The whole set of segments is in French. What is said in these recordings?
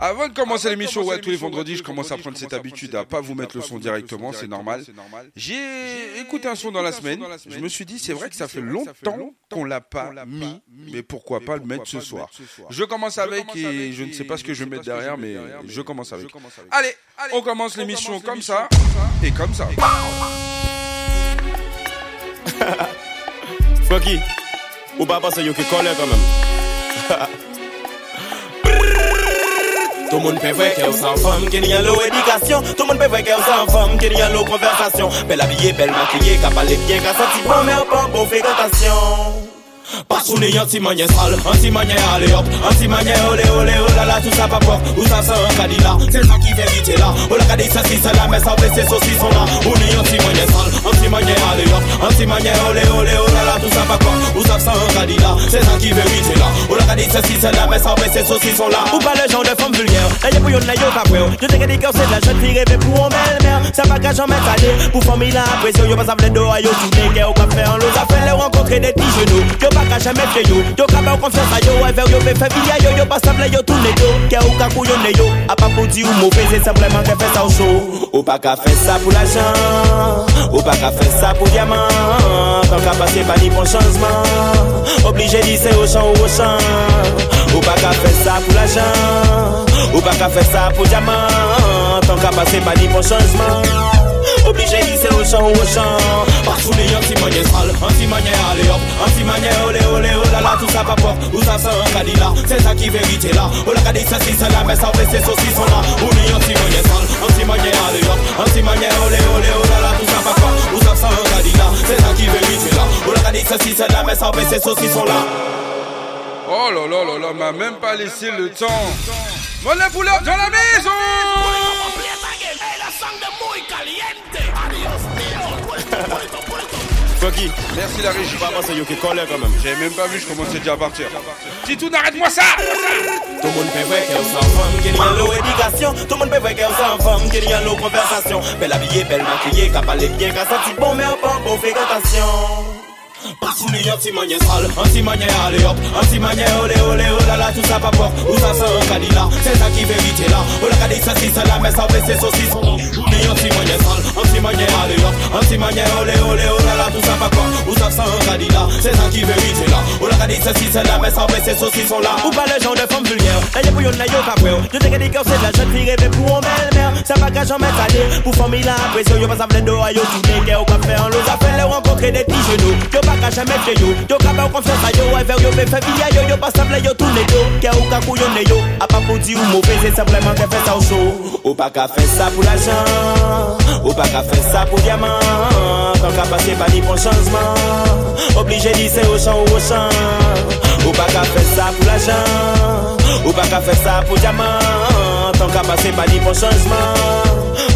Avant de commencer l'émission, ouais, tous les vendredis, je commence à prendre cette habitude à pas vous mettre le son directement, c'est normal. J'ai écouté un son dans la semaine. Je me suis dit, c'est vrai que ça fait longtemps qu'on l'a pas mis, mais pourquoi pas le mettre ce soir. Je commence avec et je ne sais pas ce que je vais mettre derrière, mais je commence avec. Allez, on commence l'émission comme ça et comme ça. Funky, ou pas qui colle quand même. Tout le monde peut voir qu'elle sans femme, qu'il y a l'eau éducation. Tout le monde peut voir qu'elle sans femme, qu'il y a l'eau conversation. Belle habillée, belle maquillée, qu'à parler bien, qu'à sortir bon, mais pas bon fréquentation. Pas sous les anti-manier sale, anti-manier allez hop, anti-manier olé olé oh là là tout ça pas peur, où ça sent un c'est ça qui là, oh la cadilla ça si ça fait ses saucissons là, on est anti-manier sale, anti-manier allez hop, anti-manier olé olé oh là tout ça pas peur, où ça sent un c'est ça qui là, oh la ça si là, mais ça fait ses saucissons là, ou pas le genre de femme vulgaire, y'a pour yon y'a pas je t'ai dit c'est la pour un ça va qu'à jamais pour la pas d'eau, y'a tout genoux, baka jame fye yo. Yo kaba ou konfesa yo, ay ver yo ve fe vilya yo Yo pa semble yo toune yo, ke ou kakou yo ne yo A pa pou di ou mouve, se sembleman ke fe sa ou show Ou baka fe sa pou la jan Ou baka fe sa pou diamant. Tan ka pase pa ni bon chanjman Oblige di se ou chan ou ou chan Ou baka fe sa pou la jan Ou baka fe sa pou diamant. Tan ka pase pa ni bon chanjman d'y c'est au champ ou au champ Pas sous les anti-manier sale Anti-manier allez hop. Anti-manier olé olé oh là là tout ça pas pop ça sent un cadilla C'est ça qui vérité là. Oh la cadilla ça si sale Anti-manier allez hop. Là là tout ça pas pop Oh la cadilla ça si saucissons là Oh là là même pas laissé le temps. L'heure dans la maison Funky Merci la régie. Pas penser yo qui colle quand même J'avais même pas vu, je commençais déjà à partir. Titou, arrête-moi ça Tout le monde peut voir qu'elle sans femme, qu'il y a l'eau éducation. Tout le monde peut voir qu'elle sans femme, qu'il y a l'eau conversation. Belle habillée, belle maquillée, qu'à parler bien, qu'à sentir bon, mais pas bon fréquentation. Pas sous les anti-manier sale, anti-manier allez hop, anti-manier olé olé oh là là tout ça pas peur, où ça sent un la cadilla ça si là, mais ça fait ses saucissons là, les anti-manier sale, anti-manier allez hop, oh là là tout ça pas peur, où ça sent un cadilla, c'est ça qui vérité là, oh la cadilla ça si ça là, mais ça fait ses saucissons là, ou pas le genre de femme vulgaire, là y'a pour yon la qu'à jamais t'aller, pour famille la pression, y'a pas ça v'lait d'eau, y'a tout des au café en l'eau, ça fait les rencontrer des petits genoux, y'a pas baka jame fye yo. Yo ka ba konfesa yo, ay ver yo pe fe via yo Yo pa sable yo toune yo, ke ou ka kouyone yo. A pa pou di ou mouve, se simplement ke fe sa ou so Ou pa ka fe sa pou la jan Ou pa ka fe sa pou diamant. Kan ka pase pa ni pon chanjman Oblige di se ou chan ou ou chan Ou pa ka fe sa pou la jan Ou pa ka fe sa pou diamant. Tant qu'à passer pas ni bon changement,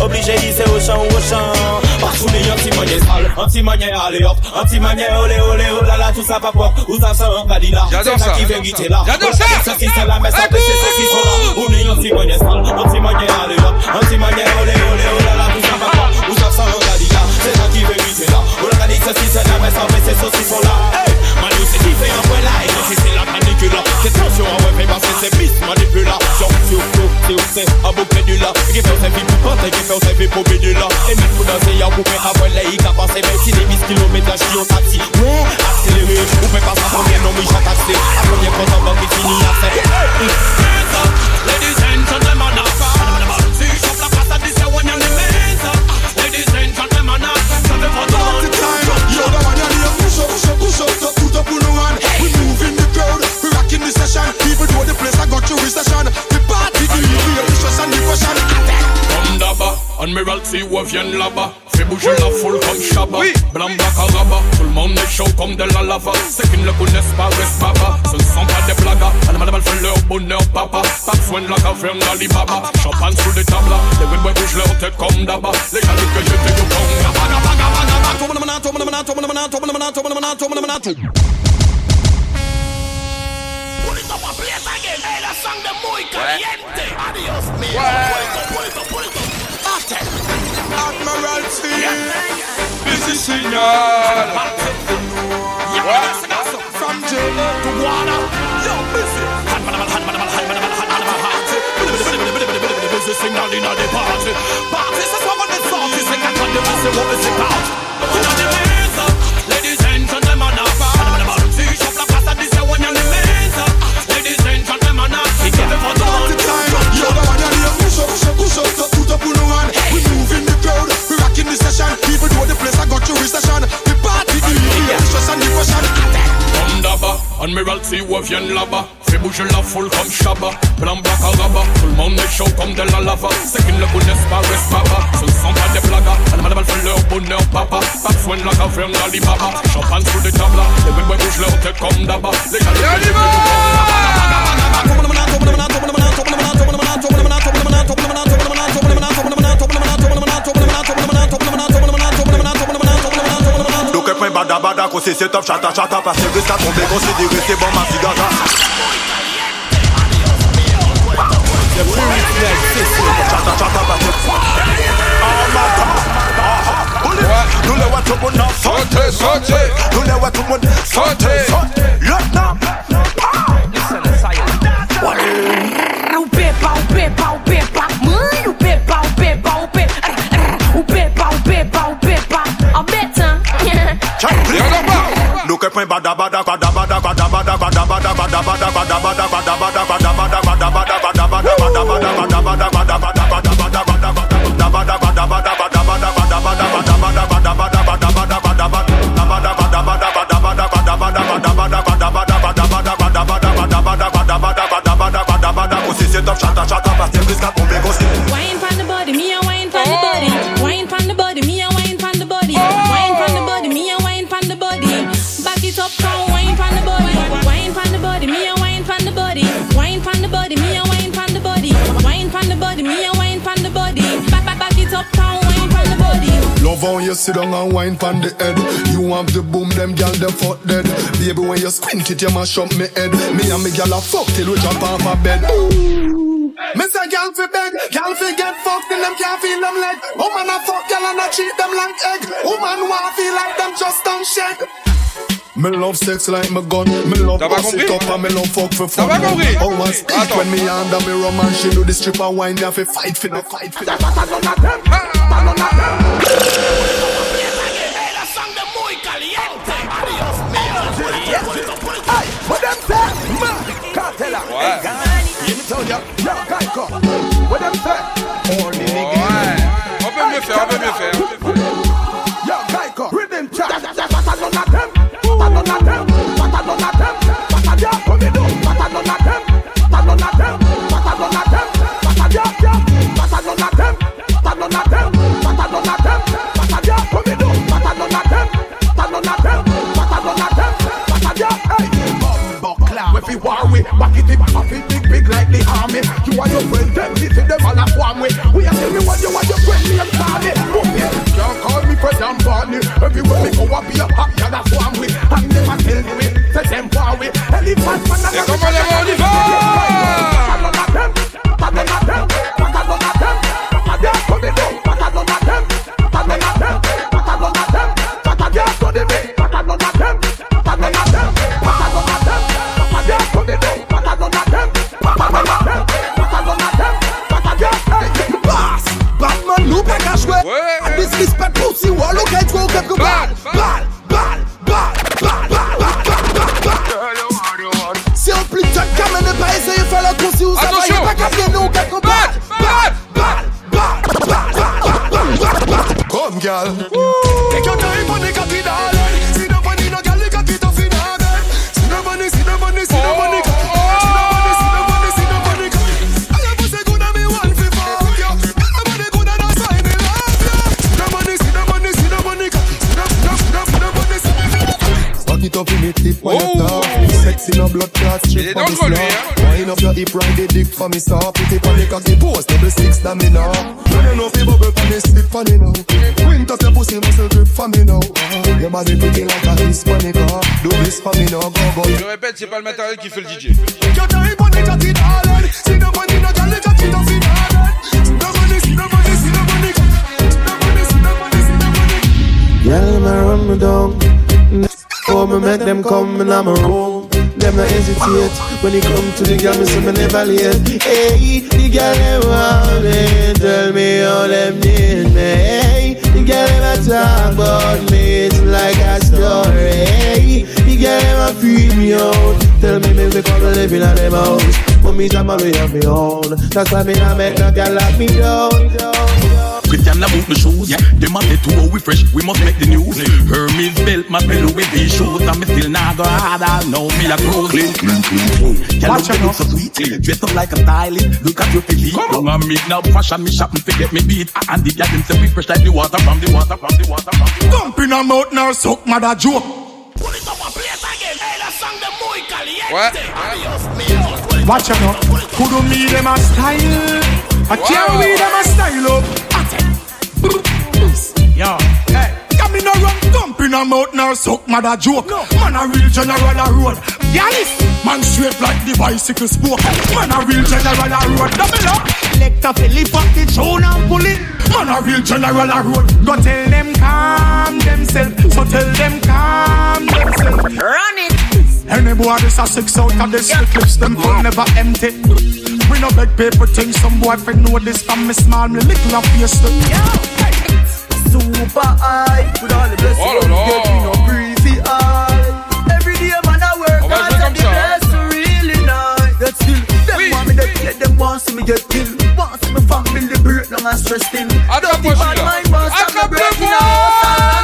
obligé d'y c'est au champ ou au champ, pas sous les anti-manier sale, anti-manier allez hop, anti-manier olé olé oh là là tout ça pas. Pop, où ça sent un cadilla, J'adore ça ça. qui vérité là, J'adore ça. ça si c'est là, mais ça fait ses saucissons là, on est anti-manier sale, anti-manier allez hop, anti-manier olé olé oh là là tout pas. Pop, où ça sent un cadilla, c'est ça qui vérité là, oh la cadilla ça si c'est là, mais ça là, hey, Manu c'est différent, ouais sa vie pour bédu là, et mettre pour danser, y'a avoir les hiccups, passer 26 des 10 km qui ont taxi, ouais, accéléré, d'ici ou viennent là-bas. Fais bouger la foule comme Shabba, oui. blanc caraba. Tout le monde est chaud comme de la lava. Ceux qui ne le connaissent pas restent papa. Ce ne sont pas des blagas. À madame, fait leur bonheur, papa. Pas besoin de la caverne d'Alibaba. Champagne sous les tables, les webway bougent leur tête comme d'abord. Les gars que je fais de comme. Pulito pa' again, hey, la sangre muy Admiralty. This is signal. From jail to Guana. Yo, busy. Busy signal in the party. Party is what the song is. Sing and turn the busy what is about. Turn on the music, ladies and gentlemen. See, shop la casa dice you're the ladies and gentlemen. One. Yo, the you push up, push up, push up. Even though the place I got you recession. The party, the delicious and depression. D'abord, Admiralty revient là-bas Fais bouger la foule comme Shabba Plan black à rabat Tout le monde est chaud comme de la lava C'est qu'ils ne connaissent pas, reste baba Ce ne sont pas des blagues Animal mal fait leur bonheur papa Pas besoin de la caverne d'Alibaba Champagne sous des tables Les belles bougent leur tête comme d'abord Les gars, Donc un bada bada qu'on c'est top chata chata Parce que risque à tomber considéré c'est bon ma cigara Chata chata parce que Oh my god Ah, Nous les voit tout le monde en Sautez, sautez. Nous les voit tout le monde sauter Lieutenant O pepa, o pepa, o pepa, mãe, o pepa, o pepa, o pepa, o pepa, Look at my bada bada bada Love how you sit down and wine pon the head. You have the boom, them gal them fuck dead. Baby, when you squint it, you mash up me head. Me and me gal a fuck till we jump off a bed. Me say gal fi beg, gal fi get fucked and them can't feel them leg. Woman a fuck gal and I treat them like egg. Woman want feel like them just don't shake. Me love sex like my gun. Me love T'as pas bust it compris up and me love fuck for fun. T'as pas compris Oh, I speak Attends. when me under me rum and she do the stripper wine. Me have to fight for the fight for Let me tell you, yo, Geico, what them say? All the niggas. Open me fair, open me. For me, stop. Put it on the cocky post, double six, damn me now. When you know fi bubble for me, slip for me now. Wind up your pussy, muscle grip for me now. Your body pretty like a Hispanic. Do this for me now, go, go. Je répète, c'est pas le matériel qui fait le DJ. Your time on the cocky, darling. See the money, no girl, the cocky, no fi darling. See the money, see the money, see the money. See the money, see the money, see the money. Girl, me run me down. Oh, me make them come in my room. Them not hesitate when it come to the girl, me say me never late. Hey, the girl them want me, tell me how them need me. Hey, the girl them a talk about me, it's like a story. Hey, the girl them a free me out, tell me me me come live in a them house. But me jam away on me own, that's why me not make no girl lock me down. Christian about the shoes. Yeah. Them have the two we fresh, we must make the news. Hermes belt, my pillow with these shoes. And me still not go hard, I know me a cruise. Clean, clean, clean, clean. Girl, look, you look so sweet. Dress up like a stylist, look at your physique. Don't I make now fashion, me shop and forget me beat. And the girl them say we fresh like the water from the water, from the water, from the water. Dump in her mouth now, suck mother joke. Pull it up and play it again. Hey, that song them muy caliente. Ouais. Adios, mío. Watch out now. Who do me them a style? I can't Wow. read them a style up. Yo, hey. Come in a run, dump in her mouth now, suck mother joke. Man a real general a road. Yalis, man straight like the bicycle spoke. Man a real general a road. Double up. Select a Philip up the tune and pull it. Man a real general a road. Go tell them calm themselves. So tell them calm themselves. Run it. Any boy this a six out of this yeah. clips them full never empty. We no beg paper things, some boy fi know this from me small, me little and face them. Super high. With all the blessings Oh là get, we no breathy high. Every day man I work On va hard and the ça, hein. bless really nice. Yet still, them Oui, want me to oui. get them want see me get killed. Want see me family break down and stress thin. Attrape-moi Dirty bad mind want stop me Attrape-le, breaking moi. out.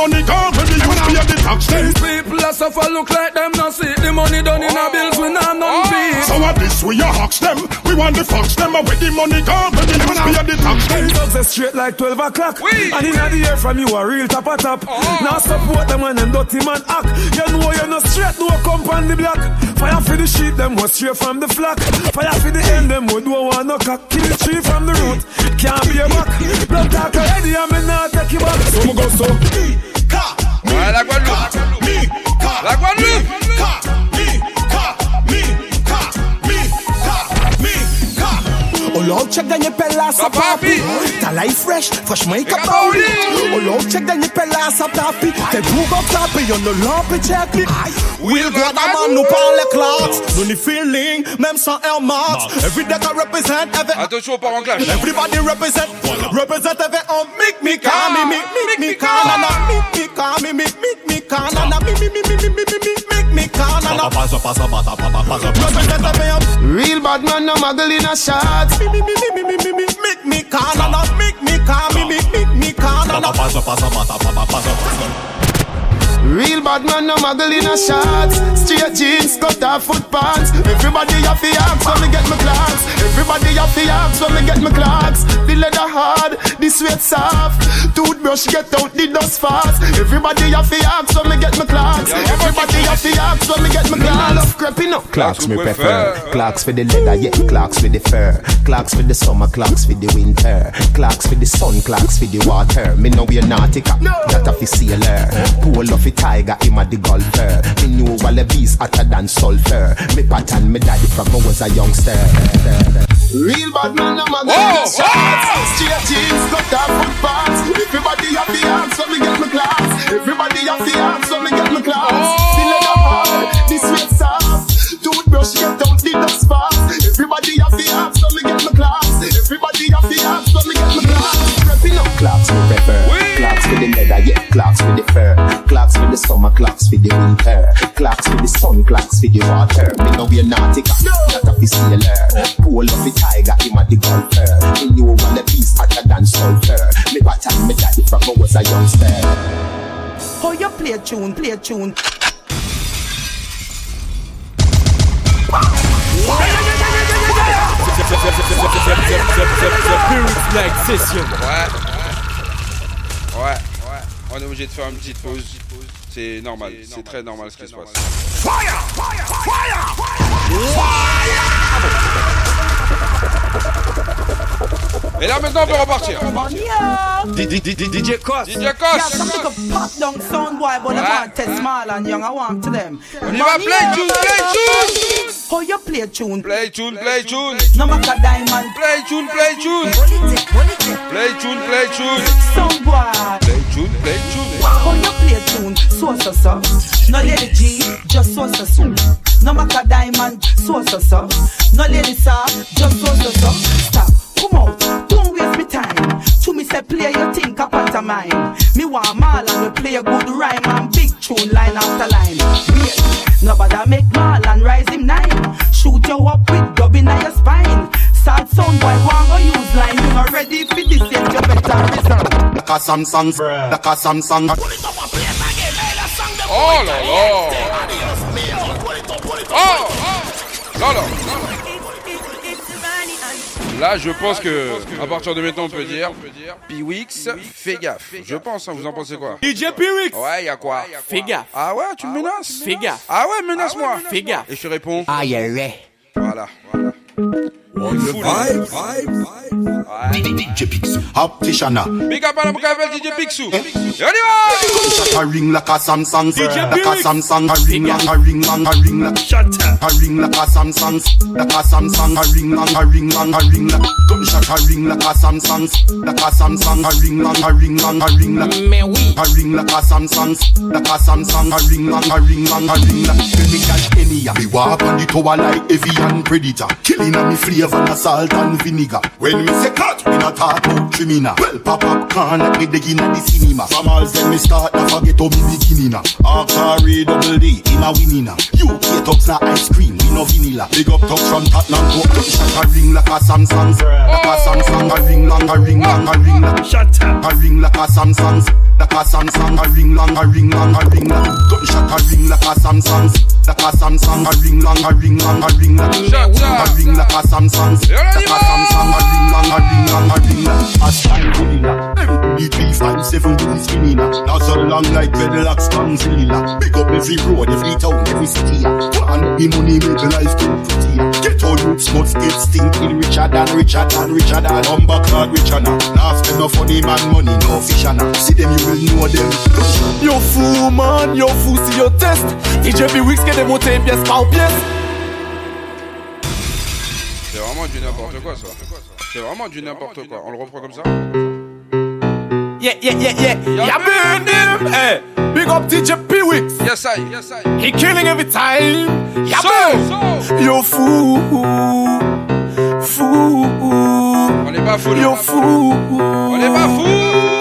Money gone, when youth pay the tax. These people a suffer look like them not see the money done in our oh. bills oh. we not none feed. So what this we a hawks them? We want the fox them, and with the money gone, when the youth pay the tax them. Dogs are straight like 12 o'clock. And in the air from you a real top a top. Oh. Now support them when them dirty man act. You know you're not straight, no come on the block. Fire for the sheep, them was straight from the flock. Fire for the end, them would don't want no cock. Kill the tree from the root, can't be a back. Blood talk already, I'm not take you back. So go so. Ouais, la Guadeloupe. La Guadeloupe. Oh Lord, check dans les pellas à papi. Ta life fresh, franchement, il capable. Oh Lord, check dans les pellas à papi. T'es bougon clappé, y'en a lampe check me. Will God avant nous parle clocks. No need feeling, même sans Air Max. Every day I represent, every Attention au part en clash. Everybody represent, represent every oh, on make me calm, me, me, make me calm, na na, make me calm, Real bad man, no muggle in a shot. Make me call and not make me call me, make me call. Real bad man, no muggle in a shot. Straight jeans, cut off foot pants. Everybody have the axe when me get my clocks. Everybody have the axe when me get my clocks. The leather hard, the sweat soft. Toothbrush get out the dust fast. Everybody have the axe when me get my clocks. Everybody have the axe when me get my clocks. Love creeping up. Clocks me prefer. Clocks for the leather, yeah. Clocks for the fur. Clocks for the summer, clocks for the winter. Clocks for the sun, clocks for the water. Me know we're nautica, that a fi sailor. Pull off a tiger, him a the golfer. Me knew all the beast hotter than sulfur. Me pattern me daddy from I was a youngster. Real bad man, no muggle in a shots. Straight jeans, cut off foot pants. Everybody have the axe when me get my class. Everybody have the axe when me get my. The leather hard, the sweat soft. Toothbrush get out the dust fast. Everybody have the axe when me get my clocks. Clocks me prefer. Clocks for the leather, yeah. Clocks for the fur. Clocks for the summer, clocks for the winter. Clocks for the sun, clocks for the water. Me know we're nautica, not a fi sailor. Pull off a tiger, him a the golfer. Me knew all the beast hotter than sulfur. Me pattern me daddy from I was a youngster. Oh, How you play tune, play tune. Like session. Ouais. Ouais. Ouais. On est obligé de faire une petite pause. C'est normal. C'est très normal ce qui se passe. Et là maintenant on peut repartir. DJ Cos. DJ them. On y va, play tune, play tune. How you play tune? Play tune, play tune. No matter diamond. Play tune, play tune. Play tune, play tune. Sound boy. Play tune, play tune. How you play tune? So so so. No lady G, just so so so. No matter diamond, so so so. No lady sir, just so so so. Stop, come out, don't waste me time. To me say play your thing a pantomime. Me want Marlon we play a good rhyme and big tune line after line. Wait, nobody make Marlon rise him nine. Shoot you up with dubbing on your spine. Sad sound boy, want go use line. You not ready for this yet, you better reserve. Like a Samsung, like a Samsung. Oh là là. Oh. Là, je pense que à partir de maintenant, on peut dire Piwix, fais gaffe. Je pense, hein, vous en pensez quoi? DJ Piwix. Ouais, y a quoi? Fais gaffe. Ah ouais, tu me menaces? Fais gaffe. Ah ouais, menace-moi. Fais gaffe. Et je te réponds Ah, yeah. Voilà. voilà. DJ Pixu, Opticiana. Big up on DJ Pixu. Anyway! A ring like a Samsung, like a Samsung, a ring, like a Samsung, a Samsung, a ring, a ring, a ring, gunshot, a ring like a Samsung, like a Samsung, a ring, a ring, a ring, a ring like a Samsung, like a Samsung, a a ring, a ring, a ring, a ring, a ring, a a ring, a a ring, a a ring, a ring, a ring, a ring, a ring, a ring, a ring, a ring, a ring, a ring, a ring, a ring, a ring, a flavor and salt and vinegar. When me say cut, me not talk about criminal. Well, pop up can like me dig in the cinema. From all then me start, I forget how me beginning. Archery double D, in a winning now. UK talks na ice cream, we no vanilla. Big up talks from Tottenham to Gunshot a ring like a Samsung, like a Samsung, a ring long, a ring long, a ring like. Shut up. A ring like a Samsung, like a Samsung, a ring long, a ring long, a ring long. Gunshot a ring like a Samsung, like a Samsung, a ring long, a ring long, a ring long. Shut A ring like a Samsung, On y a va Samsung, a ring long, a ring long, a ring long. A stand gorilla, the three five seven with spinning. Now so long like dreadlocks, Gonzilla. Big up every road, every town, every city. One the money make life too pretty. Get all roots, smuts, get stinking richer than richer than richer than humber card richer now. Spend no funny man money, no fish now. See them, you will know them. Yo fou man, yo fou si yo test DJ B-Wix qui est démonté pièce par pièce C'est vraiment du n'importe quoi ça. C'est vraiment du n'importe quoi. On le reprend comme ça Yeah, yeah, yeah, yeah Ya burn him hey. Big up DJ B-Wix Yes I, yes I. He killing every time Ya So, so. Yo fou Fou On est pas fou. Yo fou On est pas fou.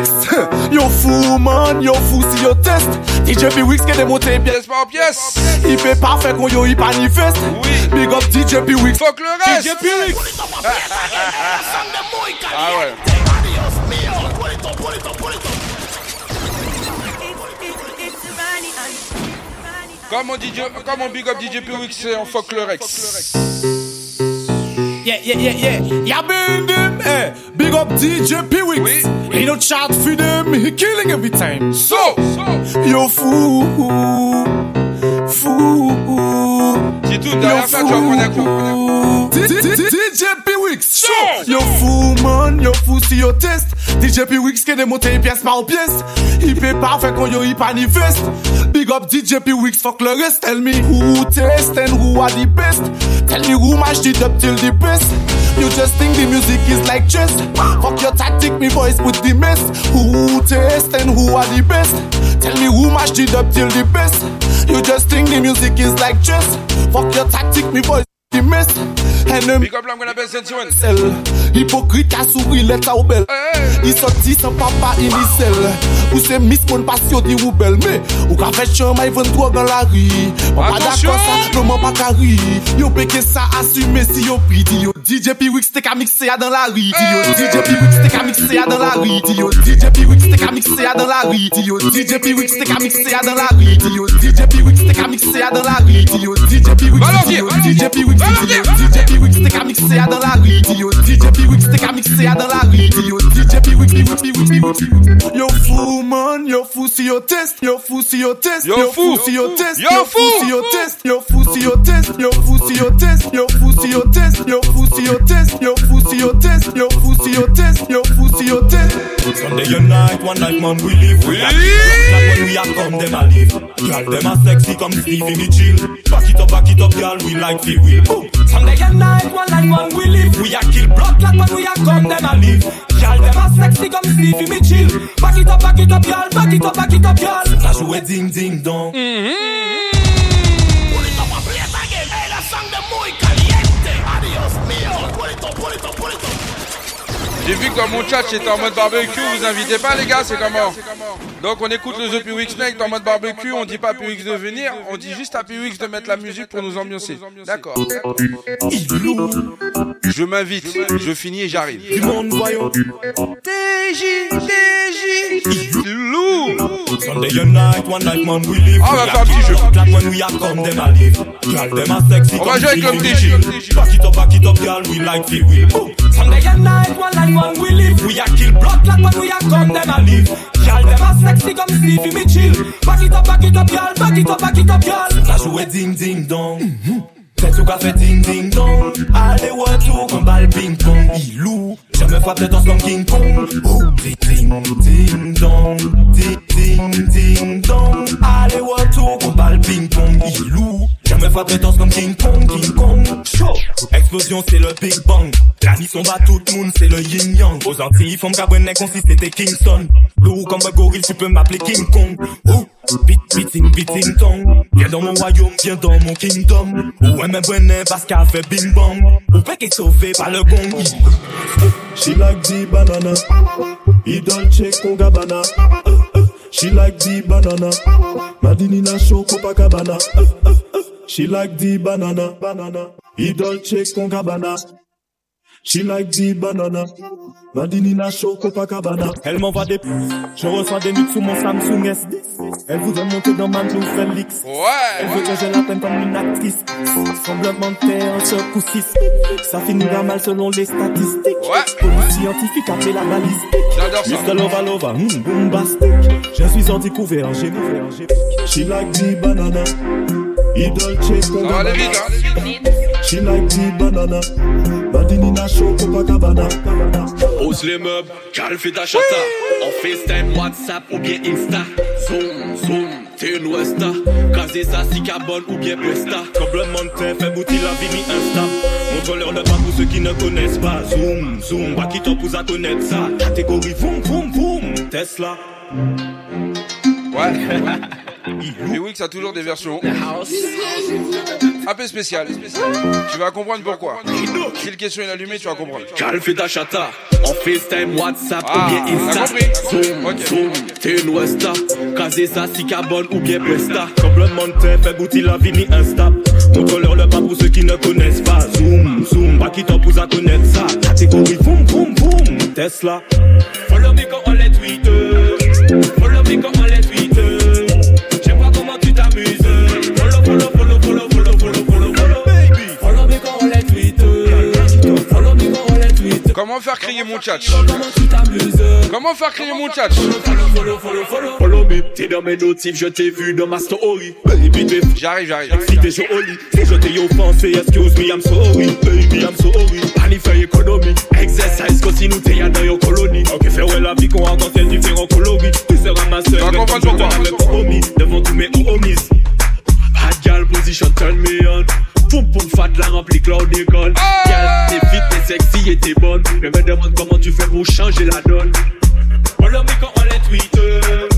B-Wix Yo fou man, yo fou si yo test DJ B-Wix qui est démonté pièce par pièce. Il fait parfait qu'on yo il manifeste Oui. Big up DJ B-Wix que le reste. DJ Piwix. Ah ouais. Comme on, DJ, comme on big up DJ Pewix en Folklorex. yeah, yeah, yeah, yeah. Y'all burn them, eh. Big up DJ Pewix. Ain't no chat for them, he killing every time. So, so. yo fool, fool. J'ai tout dans la fête, je. DJ Pewix, show. Yo fou, man, yo fou si yo test. DJ Pewix qui démonté pièce par pièce. Il fait parfait quand yo y manifeste. Big up DJ Pewix, fuck le rest. Tell me who test and who are the best. Tell me who matched it up till the best. You just think the music is like chess. Fuck your tactic, me voice put the mess. Who test and who are the best? Tell me who matched it up till the best. You just think the music is like chess. Fuck your tactic, me voice the mess. Enem Hipokrit a souri let a oubel I soti san papa inisel Ou se mis moun pasyo di oubel Me ou ka fè chanma y ven drog an la ri Mwen pa dakan sa, mwen pa kari Yo peke sa asume si yo pri Di yo. DJ P-Wix te ka mikse ya dan la ri Di yo. DJ P-Wix te ka mikse ya dan la ri Di yo. DJ P-Wix te ka mikse ya dan la ri Di yo. DJ P-Wix te ka mikse ya dan la ri Di yo. DJ P-Wix te ka mikse ya dan la ri Di yo. DJ P-Wix Di yo. DJ P-Wix Di yo. DJ P-Wix t'es qu'à mixer ya dans la rue. Di yo DJ P-Wix, t'es qu'à mixer ya dans la rue. Di DJ P-Wix, P-Wix, P-Wix, P-Wix. Yo fou man, yo fou si yo test, yo fou si yo test, Yo fou. si yo test, Yo yo fou. fou si yo test, yo fou si yo test, yo fou si yo test, yo fou si yo test, yo fou si yo test, yo fou si yo test, yo fou si yo test, yo fou si yo test. Sunday a night, one night man we live. We are like when we are come them a live. Girl them a sexy come Stevie me chill. Back it up, back it up, girl we like the wheel. Sunday a night, one night man we live. We a kill blood like when we are come them a live. Girl them a sexy come Stevie me chill. Back it up, back it up, girl. Back it up, back it up, girl. Ça jouait ding ding dong. J'ai vu que mon chat j'étais en mode barbecue, vous invitez pas les gars, c'est comment? Donc on écoute le The Pewix Snake en mode barbecue, on dit pas à Pewix de venir, on dit juste à Pewix de mettre la musique pour nous ambiancer. D'accord. Je m'invite, je finis et j'arrive. Du monde voyons. TJ, TJ, lourd. Sunday night, one night man we live. Ah, on va faire un petit jeu. When we are come them a live. Girl them a sexy On va jouer avec Stevie le me TJ. Back it up, back it up, girl, we like. Boom. Sunday night, one night man we live. We a kill blood like when we a come them a live. Girl them a sexy comme Stevie me chill. Back it up, back it up, girl, back it up, back it up, girl. Ça jouait ding ding dong. Fais tout qu'a fait ding ding dong. Allez retour comme balle ping pong. Ilou, je me frappe les danses comme King Kong. Oh, ding ding ding dong, ding ding ding dong. Allez retour comme balle ping pong. Ilou, je me frappe les danses comme King Kong, King Kong. Show, explosion c'est le Big Bang. La mission bat tout le monde, c'est le yin yang. Aux Antilles, font cabrenet consiste c'était Kingston. Lourd comme un gorille, tu peux m'appeler King Kong. Oh, beat, beating, beating tong. Viens dans mon royaume, viens dans mon kingdom. Ou un même bonnet parce qu'elle fait bing bang. Ou pas qu'est sauvé par le gong. She like the banana. He dolce con gabbana. She like the banana. Madinina show Copacabana. She like the banana. Banana. He dolce con gabbana. She like the banana. Madinina show Copacabana. Elle m'envoie des pouces. Je reçois des nudes sous mon Samsung S10. Elle voudrait monter dans ma Blue Felix. Elle veut que je la peine comme une actrice. Semblement de terre, coup 6. Ça finira mal selon les statistiques. Police scientifique appelée la balistique. J'adore ça. Lova Lova, hmm, bombastique. Je suis en découvert, j'ai She like the banana. He dolce con Ça va aller vite, hein. She like the banana. Madinina show Copacabana. Ose les meubles, Cal fait ta chata. En FaceTime, WhatsApp ou bien Insta. Zoom, zoom, t'es une Westa. Casé ça, si carbone ou bien de terre, fait bouti la vie mi instable. Montre-leur le pas pour ceux qui ne connaissent pas. Zoom, zoom, pas qui t'en pousse à connaître ça. Catégorie, boum, boum, boum. Tesla. Ouais. Pewix a toujours des versions un peu spéciales. Tu vas comprendre pourquoi. Si le question est allumé, tu vas comprendre. Cal fait ta chata. En FaceTime, WhatsApp Ah, ou bien Insta. Zoom, Ok. zoom, t'es une Westa. Casé ça, si carbone ou bien de terre, fait bouti la vie mi instable. Montre-leur le pas pour ceux qui ne connaissent pas. Zoom, zoom, pas qui t'en pousse à connaître ça. Catégorie, boum, boum, boum. Tesla. Follow Follow me quand on les tweet. Follow me quand on les Comment faire crier mon chat Comment faire crier mon chat Follow, follow, follow. Follow me. T'es dans mes notifs, je t'ai vu dans ma story. Baby, J'arrive, j'arrive. Si t'es joli, si je t'ai offensé, excuse me, I'm sorry. Baby, I'm sorry. Panify économie. Exercise, continue, t'es dans your colonie. Ok, fais ouais la vie qu'on tel différents coloris. Tu seras ma compris je promis devant tous mes homies. Bad girl position, turn me on. Poum poum fat la remplie Claude Ecole. Girl, t'es fit, t'es sexy et t'es bonne. Je me demande comment tu fais pour changer la donne. Follow me quand on les tweet.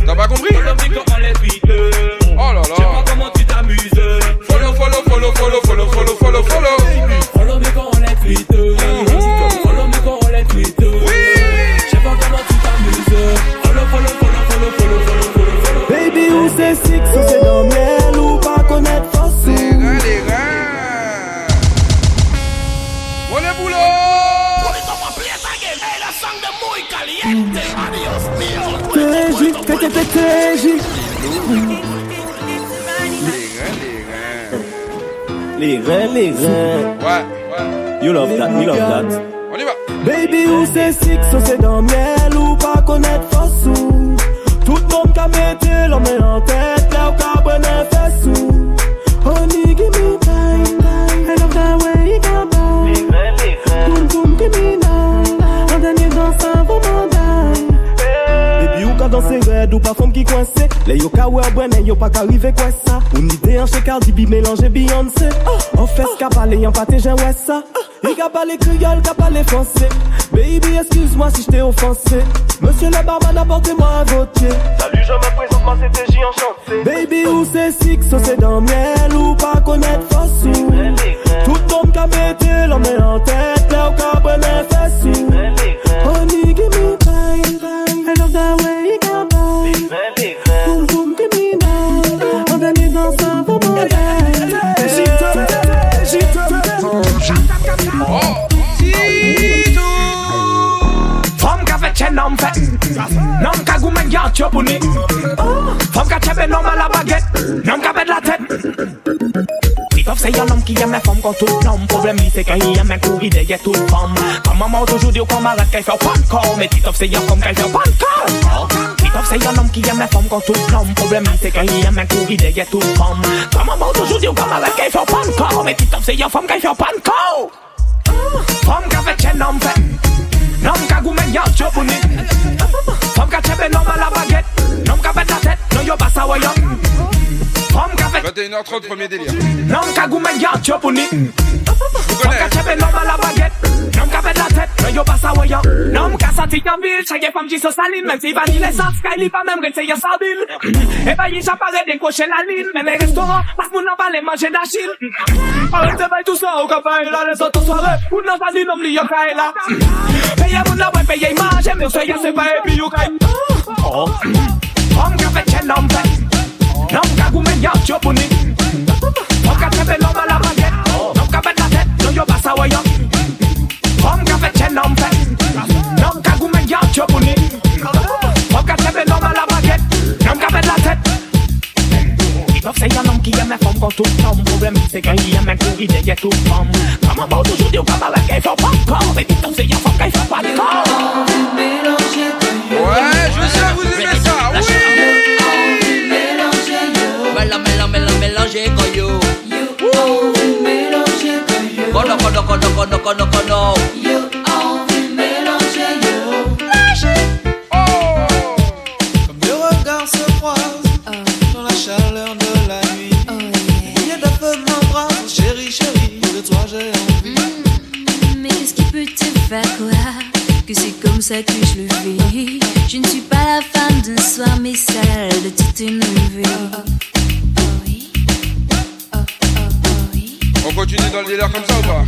T'as pas compris? Follow me quand on les tweet. Oh là Je sais là. pas comment tu t'amuses. Follow, follow, follow, follow, follow, follow, follow, follow. Follow me quand on les tweet. TTTJ. Les gars, les reins, les reins. Ouais, ouais. You love that, you love that. On y va. Baby, où c'est six, ou c'est dans miel ou pas connaître ou. Tout le monde qu'a metté l'homme en tête, là où qu'a bonne fessou. Red ou pa fom ki coincé. Le yo ka bwene yo pa ka rive kwen sa Ou ni de an che Cardi B mélange Beyoncé. On fes ka pale yon pate jen wè sa I ka pale kriol, ka pale français. Baby excuse-moi si je t'ai offensé. Monsieur le barman apportez-moi un vautier. Salut je me présente moi c'est TJ enchanté. Baby ou c'est six ou c'est dans miel ou pas connaître force ou? Tout monde ka mette l'homme en tête Là ou? Ka bonne Honey give Chen nom fait Nom ka goumen yon chopouni Femme ka chebe nom à la baguette Nom ka bet la tête Titoff c'est un homme qui aime les femmes quand tout l'homme Problème c'est qu'il aime courir derrière toute femme Comme maman toujours dit qu'on m'arrête qu'elle fait pas de corps Mais Titoff c'est un homme qu'elle fait pas de corps Titoff c'est un homme qui aime les femmes quand tout l'homme Problème c'est qu'il aime courir derrière toute femme Comme maman toujours dit qu'on m'arrête qu'elle fait pas de corps Mais Titoff c'est un femme qu'elle fait pas de corps Femme ka fait chen nom fait Nom ka goumen yon chopouni Femme ka chebe nom à la baguette Nom ka bet la tête Non yo basa wayon Femme ka fait 21h30, premier délire. Nom ka goumen yon chopouni Mwen ka chebe loma la baget Mwen ka pet la tet Mwen yo basa weyo Mwen ka sati yon vil Chage fam jiso salin Mwen si vanil e saf Sky li pa mem rete yo sabil E eh bayi chapare dekoche la lin Men le restoran Pas moun nan vale manje da chil Arete bay tout sa ou ka faye la Le soto soare Moun nan sali nom li yo kae la Peye moun la we peye imanje Mwen se yase pa e pi yo kae Mwen ka pet chen lom pet Mwen ka gumen yap chopuni Mwen ka chebe loma la baget yo. Basa wayon Femme ka fait chen nom fait Nom ka goumen yon chopouni Femme ka chebe nom à la Nom ka bet la tête Titoff c'est un homme qui aime les femmes quand tout l'homme Problème c'est qu'il aime courir derrière toute femme Comme maman toujours dit au cabaret qu'elle fait pas de corps Mais Titoff c'est un femme qu'elle fait pas de corps Ouais, je vous aimez ça, oui Kono, kono, kono, kono. Comme deux regards se croisent dans la chaleur de la nuit. Il y a de feu m'embrasse, chérie, chérie, de toi j'ai envie. Mais qu'est-ce qui peut te faire croire que c'est comme ça que je le vis? Je ne suis pas la femme d'un soir, mais celle de toute une vie. On continue dans le délire comme ça ou pas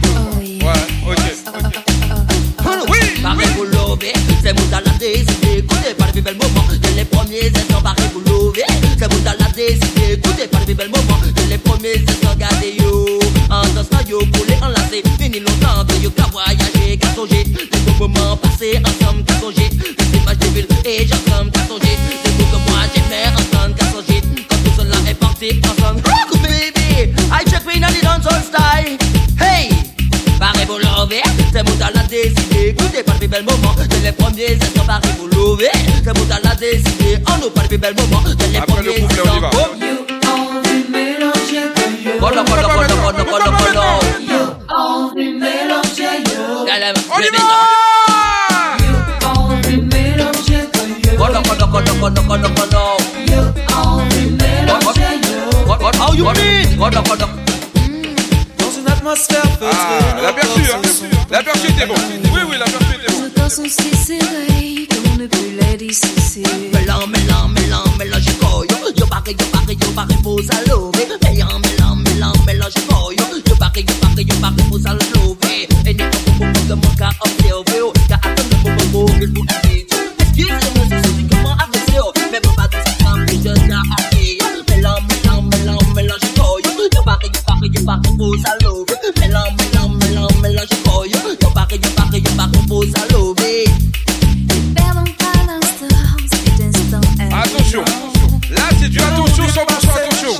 Ouais, ok, ok. Barré pour lever, c'est mon talent décidé. Écoutez par les plus belles moments, de les premiers instants. Barré lever, c'est mon talent décidé. Écoutez par les plus belles moments, de les premiers instants. Gardez yo, en dansant yo, pour les enlacer. Fini longtemps, de yo, qu'à voyager, qu'à songer. Les beaux moments passés ensemble, qu'à songer. Les images de Et j'entends qu'à songer C'est tout que moi j'aimais entendre qu'à songer Quand tout cela est parti ensemble I check me dans les dancehall style. Hey. Barré pour l'envers C'est mon talent décidé. Écoutez pas le plus bel moment C'est les premiers instants. Barré pour l'envers C'est mon talent décidé. On nous pas le plus bel moment C'est les premiers instants. Colo, colo, colo, colo, colo, colo On est mélangé, yo. Dale, On y baby, va! On est mélangé, yo. Colo, colo, colo, colo, colo, colo On est how you need? Colo, colo Dans une atmosphère Ah, l'aperçu, hein. L'aperçu était bon. Oui, oui, l'aperçu était bon. Nos corps sont si serrés qu'on ne peut les dissocier. Mélan, mélan, mélan, mélange coyo Yo barré, yo barré, yo barré pour s'allover Mélan, mélan, mélan, mélange coyo Yo barré, yo barré, yo barré pour s'allover Et n'est pas pour pour que mon Car yo barré, yo barré pour s'allover Mélan, mélan, mélan, mélange coyo Yo Perdons pas l'instant, cet instant Attention. Là, c'est du attention, 100% attention.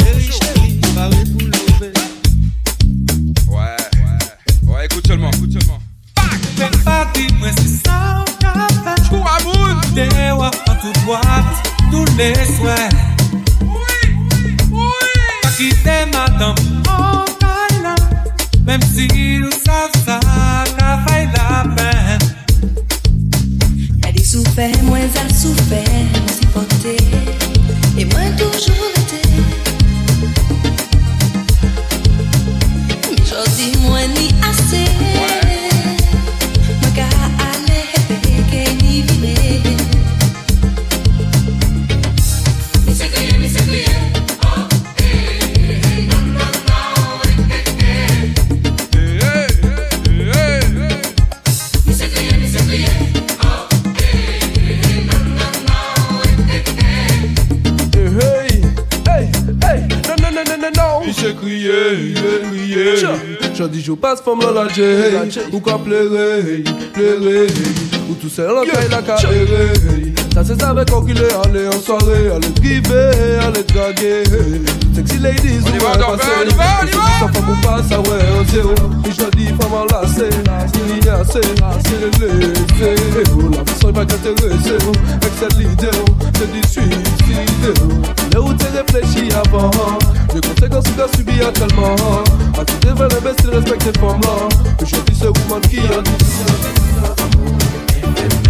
Ouais. Ouais, écoute seulement. Écoute seulement. En boîte tous les soirs Oui, oui Pas quitter madame Même si nous savons fait la peine des souffert, moins elle souffert. Et moi toujours J'en dis, je passe femme la j'ai, ou quoi pleurer, pleurer, ou tout seul en caille la carrière. Ça c'est avec qu'on qu'il est allé en soirée, aller driver, aller draguer. Sexy ladies, On y va, on y va, on y va, on y va. Ça femme ou pas, ça ouais, on zéro. Et je dis, femme enlacée, ignace, c'est le laisser. Oh, la façon il idée, c'est du suicide. Mais où t'es réfléchi avant, les conséquences que t'as subies à tellement. À tout devant le best, il respecte les femmes là. Aujourd'hui, c'est woman qui a dit. Mr.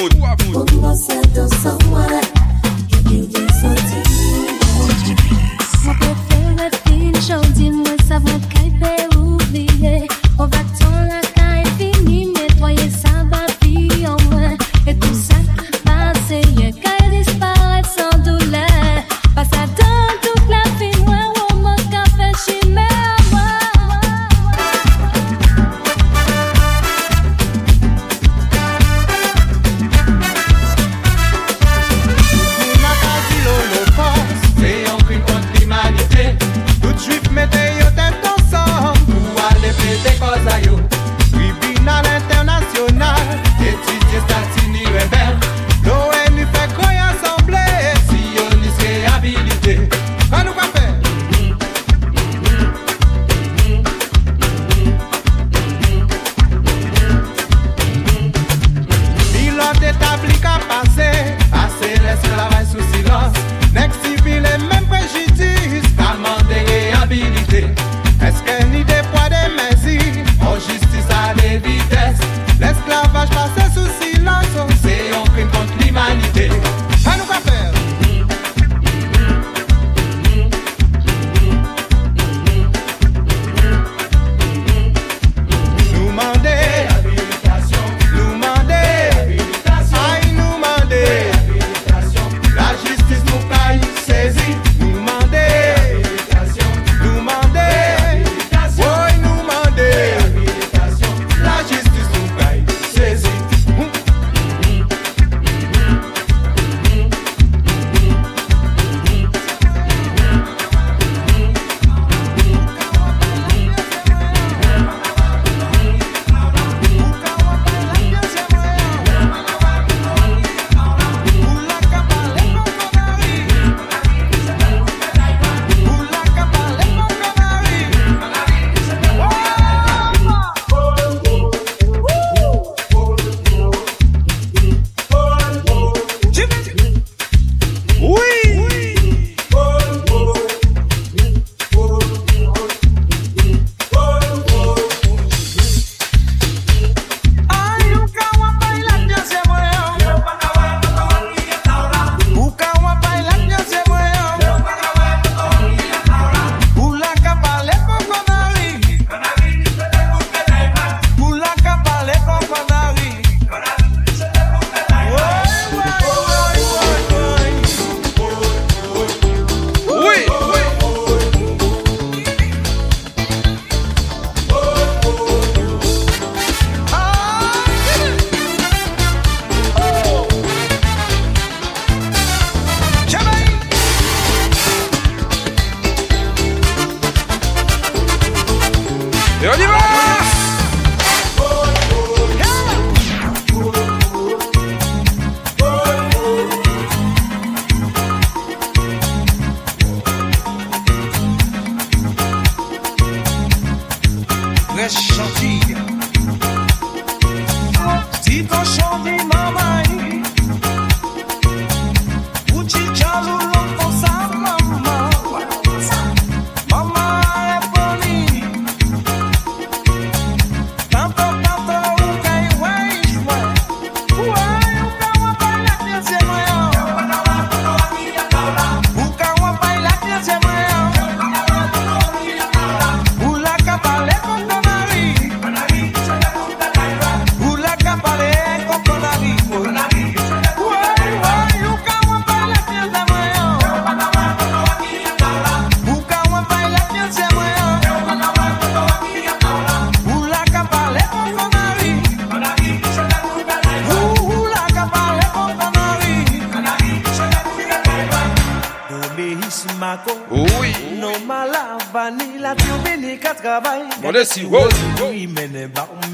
mood. Walking on Santos somewhere.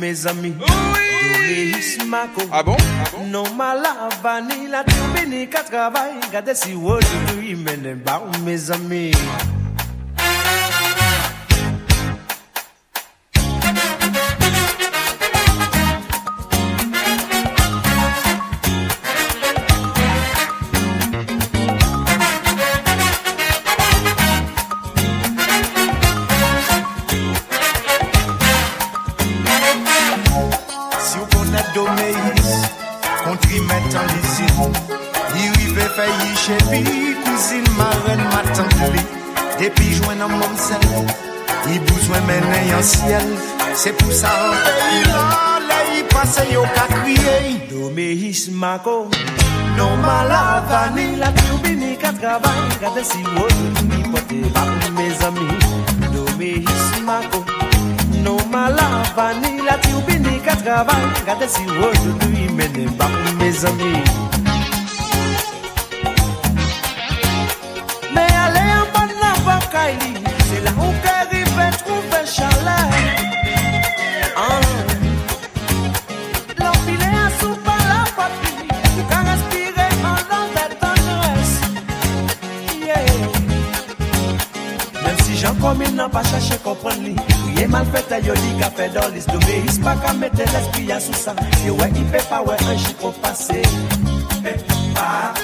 Mes amis. Ah bon? Non, ma la vanille, la qu'à travail. Regardez si mes amis. Se pou sa an Le yi pase yo ka Do me his mako Non malavani La koubini ka travay Kade si wote mi pote Pa pou me zami Do me his mako Non malavani La koubini ka travay Kade si wote mi mene Pa pou me zami properly. Ye malfeta yo diga fed all this to me. His pack and mete lesbian Susan. You were in paper where and she could pass it. Paper.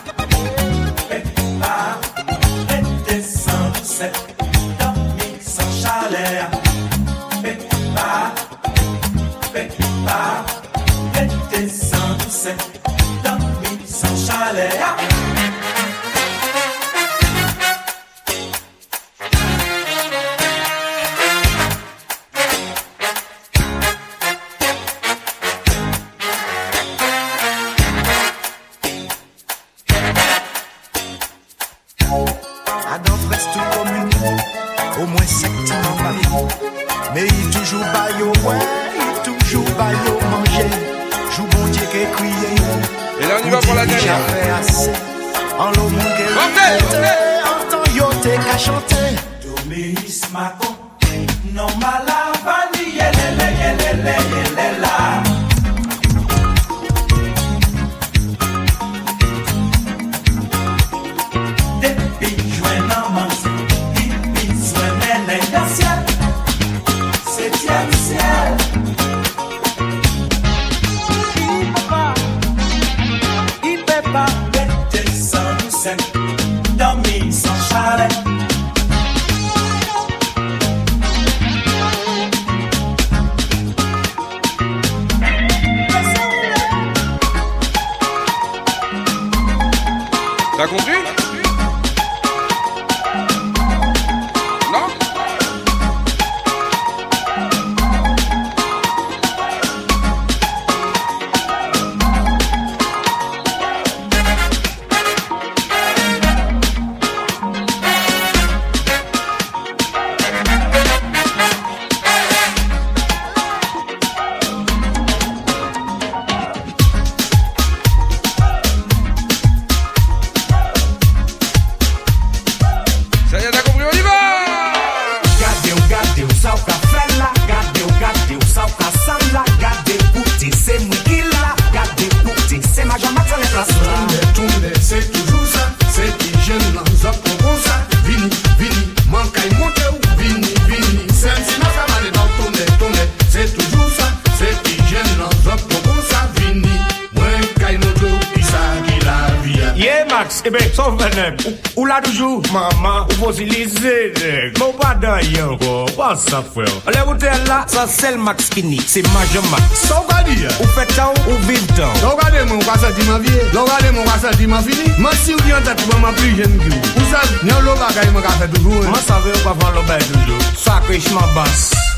toujou. Maman, ou fosilize dek Mou pa dan yon ko, pa sa fwe Le goutè la, sa sel Max Kini Se Majo Max. Sa ou gadi ya? Ou fè tan, ou viv tan Sa gade gadi moun, kwa sa di man vie? Sa gade gadi moun, kwa sa di man fini? Man si ou diyan tati, man ma pli jen ki. Ou Ou sa, nyan lo bagay man ka sa toujou eh? Man sa ve ou pa fan lo bay toujou. Sakrichman bas.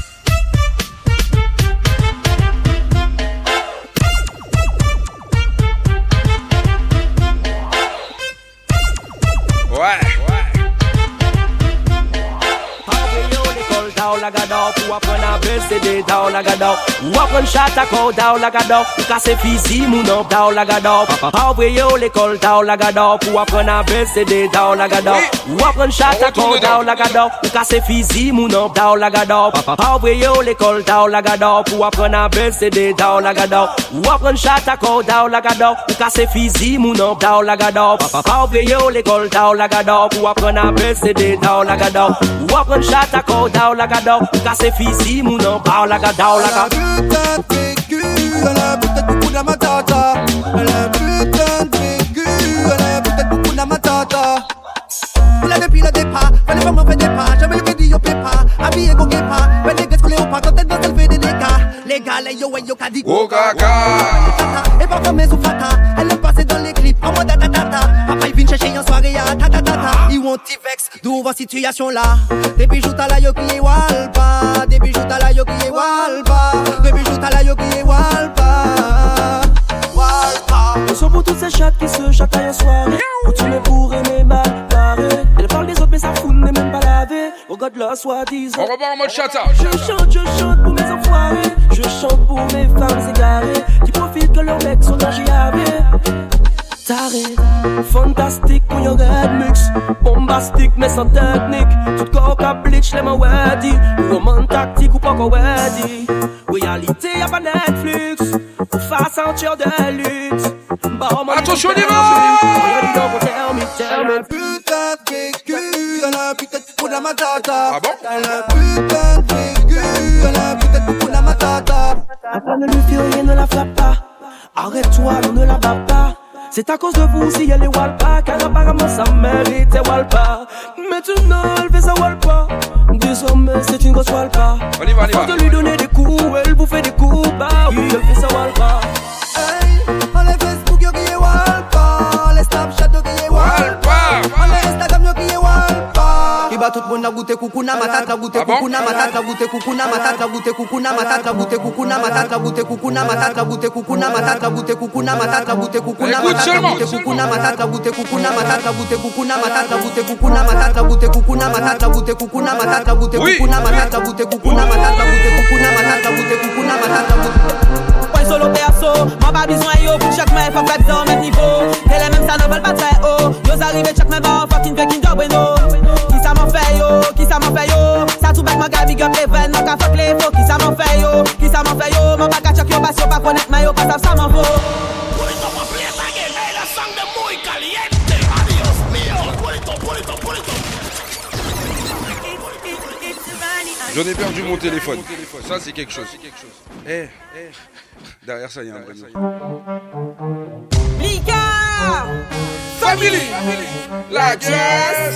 Lagado wapwen apese de da ou la gada ou Wapwen chata kou da ou la gada ou Ou kase fizi moun op da ou la gada ou Pa ou breye ou l'ekol da ou la gada ou Pou wapwen apese de da ou la gada ou Wapwen chata kou a ou la gada ou Ou kase fizi moun op da ou la gada ou Pa ou breye ou l'ekol da ou la gada ou Pou wapwen apese de da ou la gada ou Wapwen chata kou da ou la gada ou Ou kase fizi moun op da ou la gada ou Pa ou breye ou l'ekol da ou la gada ou Pou wapwen apese de da ou la gada ou Wapwen chata kou da ou la gada ou Ou kase fizi moun an down like a down like a putain de vécu, elle a peut-être beaucoup de matata. Elle a putain de vécu, elle a peut-être beaucoup de matata. Il a depuis le départ, fallait vraiment faire des pas. J'avais le crédit au pépa, habillé go guépa. Mais les gars, les pas quand elle fait des dégâts. Les gars, les yo, yo, tata dit Go gaga. Tata, et pas comme mes fata Elle aime passer dans les clips en mode tata vient chercher en soirée à tata tata Ils want vex d'où va situation là? Des bijoux t'as la yo qui est walpa. Des bijoux t'as la yo qui est walpa. Des bijoux t'as la yo qui est walpa. Walpa. Le son pour toutes ces chattes qui se chataillent en soirée. Pour tous les bourrés mais mal barrés Elle parle des autres mais ça fout n'est même pas lavé. Regarde la soi-disant. On repart en mode chata. Je chante, je chante pour mes enfoirés. Je chante pour mes femmes égarées. Qui profitent que leurs mecs sont en JAV Taré, fantastique pour your red mix Bombastique mais sans technique. Tout corps à bleach les mains ready Roman tactique ou pas qu'on ready Réalité y'a pas Netflix. Pour faire sentir de luxe. Attention, on y Elle a un putain de vécu, elle a un putain de coucou dans ma tata. Ah bon? Elle a un putain de vécu, elle a un putain de coucou dans ma tata. Après ne lui fais rien, ne la frappe pas. Arrête-toi, on ne la bat pas c'est à cause de vous si elle est Walpa Car apparemment sa mère était Walpa. Maintenant elle fait sa Walpa. Désormais c'est une grosse Walpa. On y va, on y va. de lui donner des coups, elle vous fait des coups Bah oui, elle fait sa Walpa. On les tout moun nan solo perso, yo Yo m'en fait yo, qui yo ka yo, yo chok yo, yo, yo, sav Pulito hey la sang de Adios mío, pulito, pulito, pulito J'en ai perdu mon téléphone. Ça, c'est quelque chose. Eh, derrière ça, il y a un vrai Lika Family! La guerre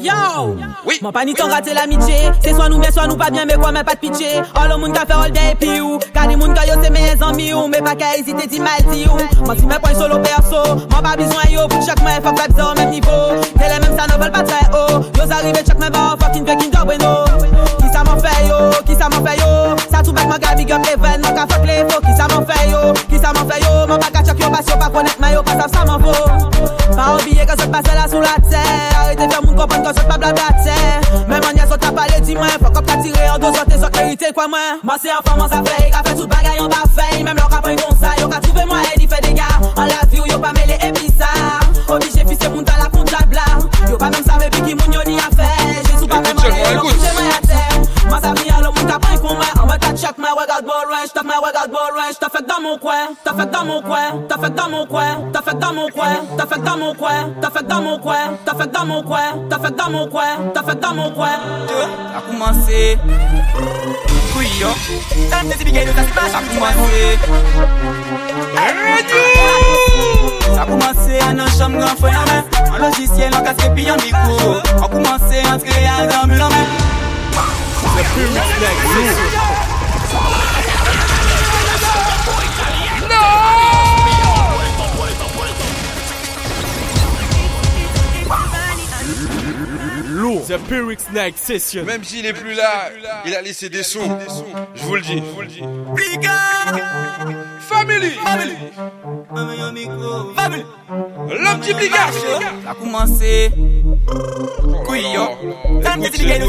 Yo! Oui. Mon pas ni temps raté l'amitié. C'est soit nous mais soit nous pas bien mais quoi mais pas de pitié. Oh le monde qu'a fait all day puis ou Car des monde qu'a yo c'est mes amis ou Mais pas qu'à hésiter dit mal dit ou Moi si mes points solo perso. Moi pas besoin yo pour chaque main Faut pas au même niveau. T'es les mêmes ça ne vole pas très haut. Yo arrivé chaque main bah fucking fucking job bueno Ki sa man fe yo, ki sa man fe yo Sa tou bak man gabi gop le ven Man ka fok le fo Ki sa man fe yo, ki sa man fe yo Man pa ka chok yo bas yo pa konet man yo Ka sav sa man fo Pa oubliye ke sot pase la sou la te Arite fe moun kompon kon sot pa blabla te Men man ya sot a pale di mwen Fok op ta tire an do sot e sot merite kwa mwen Man se an fon man sa fe Ka fe tout bagay an ba fe Mem lor ka pon kon sa Yo ka trouve mwen e di fe dega An la vi ou yo pa mele e pisa Obije fise moun ta la kontabla Yo pa men save pi ki moun yo ni a fe Je sou pa men man e yo Mas aviya lo moun ka pren kou mwen An wè ka chak mwen, wè gat bol wen Jtaf mwen, wè gat bol wen Jtaf fèk dan moun kwen, taf fèk dan moun kwen Taf fèk dan moun kwen, taf fèk dan kwen fèk dan kwen, A koumanse si bigay nou ta si A koumanse A koumanse an an gran fwen The pyramid snack rule. Plus The Pyrrhic Snake Session. Même s'il est plus là, il a laissé des sons. Je vous le dis. Je vous le dis. Family. Family. L'homme qui bligard. A commencé ta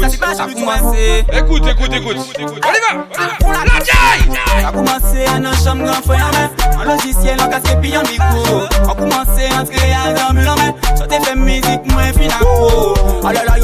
smash A commencé Écoute, écoute, écoute. On y va. On. La jaille. A commencé à nan chambre grand frère en main Un logiciel en casque puis en micro A commencé à entrer à en te fait musique moins fin à là là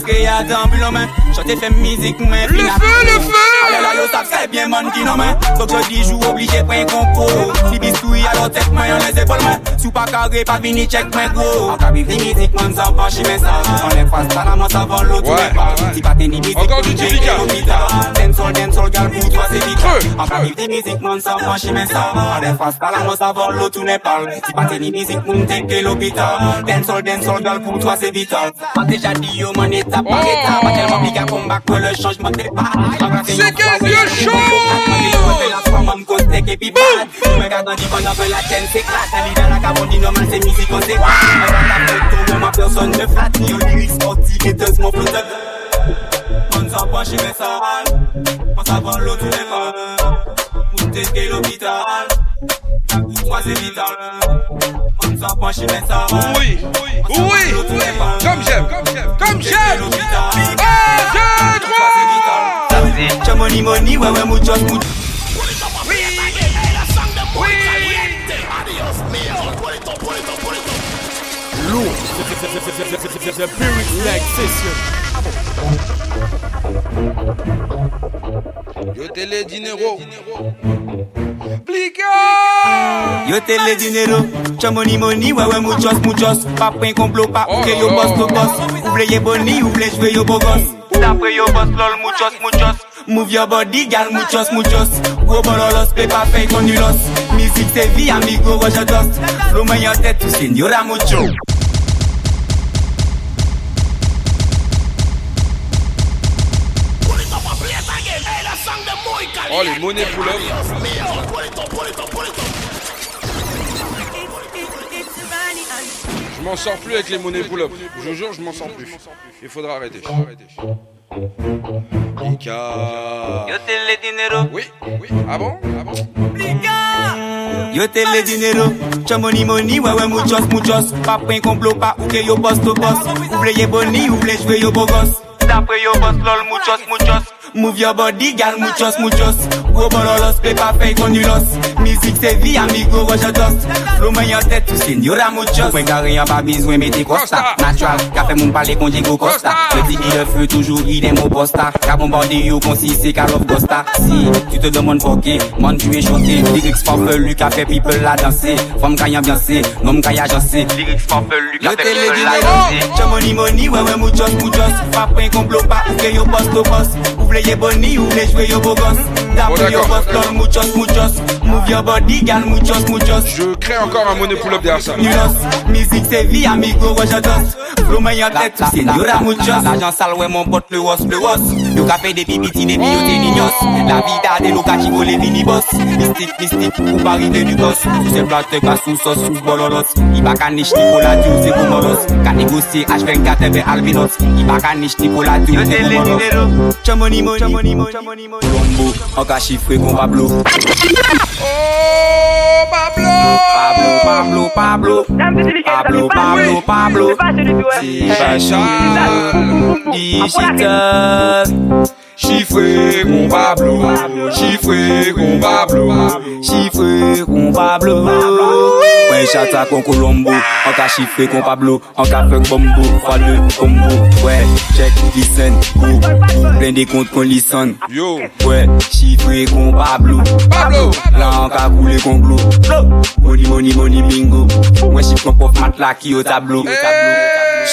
dans bulle en main Chanter fait musique moi Le feu, le feu. Allez là yo bien man qui non main Donc je dis joue obligé prendre un compo. Si bistouille alors tête main on les épaules main Sous pas carré pas vini check main gros. En cabine de musique man ça pas chimer ça. On est face à la main ça vend l'autre Ouais, pas. Si pas t'es ni musique Encore du typical. Dancehall, dancehall, gal pour toi c'est vite En cabine de musique man ça pas chimer ça. On est face à la main ça vend l'autre tout n'est pas Si pas t'es ni musique moun t'es que l'hôpital. Dancehall, dancehall, gal pour toi c'est vital. Pas déjà dit yo man étape par eh. étape. Pas tellement big à combat pour le changement de départ. C'est qu'est-ce que chaud? Et puis bad, me garde en dit que la chaîne s'éclate. La vie dans la cabane, dit normal, c'est musique, on s'éclate. Me garde avec tout, moi, ma personne ne flatte. Ni au lyrics sportif, et deux, bon, mon flotte. Mon s'approche, mais ça râle. On s'avance l'autre, les femmes. Moutet, l'hôpital. Toi c'est vital On s'en penche mais ça. Oui, oui, oui. Comme j'aime, comme j'aime Un, deux, trois money ouais ouais muchos muchos The. Yo tele dinero. Yo te le dinero, cha money money, ouais muchos muchos. Pas point complot, pas ou que yo boss to boss Ou vle ye boni, ou vle jwe yo bogos D'après yo boss lol muchos muchos. Move your body, gal muchos muchos. Gros bololos, pe pa fey konulos Musique c'est vie, amigo, Roger Dost Flow yon tête, tout señora mucho Oh les monnaies pull-up Je m'en sors plus avec les monnaies pull-up Je vous jure je m'en sors plus. Il faudra arrêter. Ika Yo te le dinero. Oui, oui, ah bon? Ah bon? Yo te le dinero, cha money money, ouais ouais muchos muchos. Pas point complot, pas ou que yo boss to boss Ou vle ye boni, ou vle jwe yo bogos D'après yo boss lol muchos muchos Move your body, gal muchos muchos Gros bololos, pe pa fey konulos Musique c'est vie, amigo, Roger Dost Flow man yon tête, tout señora muchos Mwen gare yon pa bizwen mette costa. Natural, ka fe moun pale kon Diego Costa. Le petit le feu, toujours il est mon posta Ka bombardé yo kon si c'est Carlos Costa. Si tu te demandes pourquoi, man tu es choqué. Lyrics farfelu, ka fait people la danser. Femme kaya ambiancé, nom kaya agencé Lyrics farfelu, ka fait people la danser. Cha money money, ouais ouais muchos muchos Pas point complot, pas ou que yo boss to vle ye boni, ou vle jwe yo bogos D'après yo boss lol muchos muchos. Move your body, gal muchos muchos. Je crée encore un pull-up derrière ça. Nulos, musique c'est vie, amigo, Flow yon tête, muchos. L'argent sale, ouais mon pote, le le Yo ka fait des pipiti, des niños. La vida de mini boss Mystique, mystique, ou pas river du Sous ka sous sauce, sous bololos. I pa ka diou, Ka négocier, H24, ebe albinos. I pa ka niche, ni la diou, c'est gomolos Cha money money, money money, en ka chiffré kon Pablo. Oh Pablo. Pablo, Pablo, Pablo. Pablo, Pablo, Pablo. C'est Bachar Digital Chifre kon pa blo, chifre kon pa blo, chifre kon pa blo Mwen chata kon kolombo, an ka chifre kon pa blo, an ka fek bombo, fwa le kombo Mwen chek lisen, go, plen de kont kon lisan Mwen chifre kon pa blo, la an ka koule kon glo. Moni moni moni bingo, mwen chif kon pof mat la ki yo tablo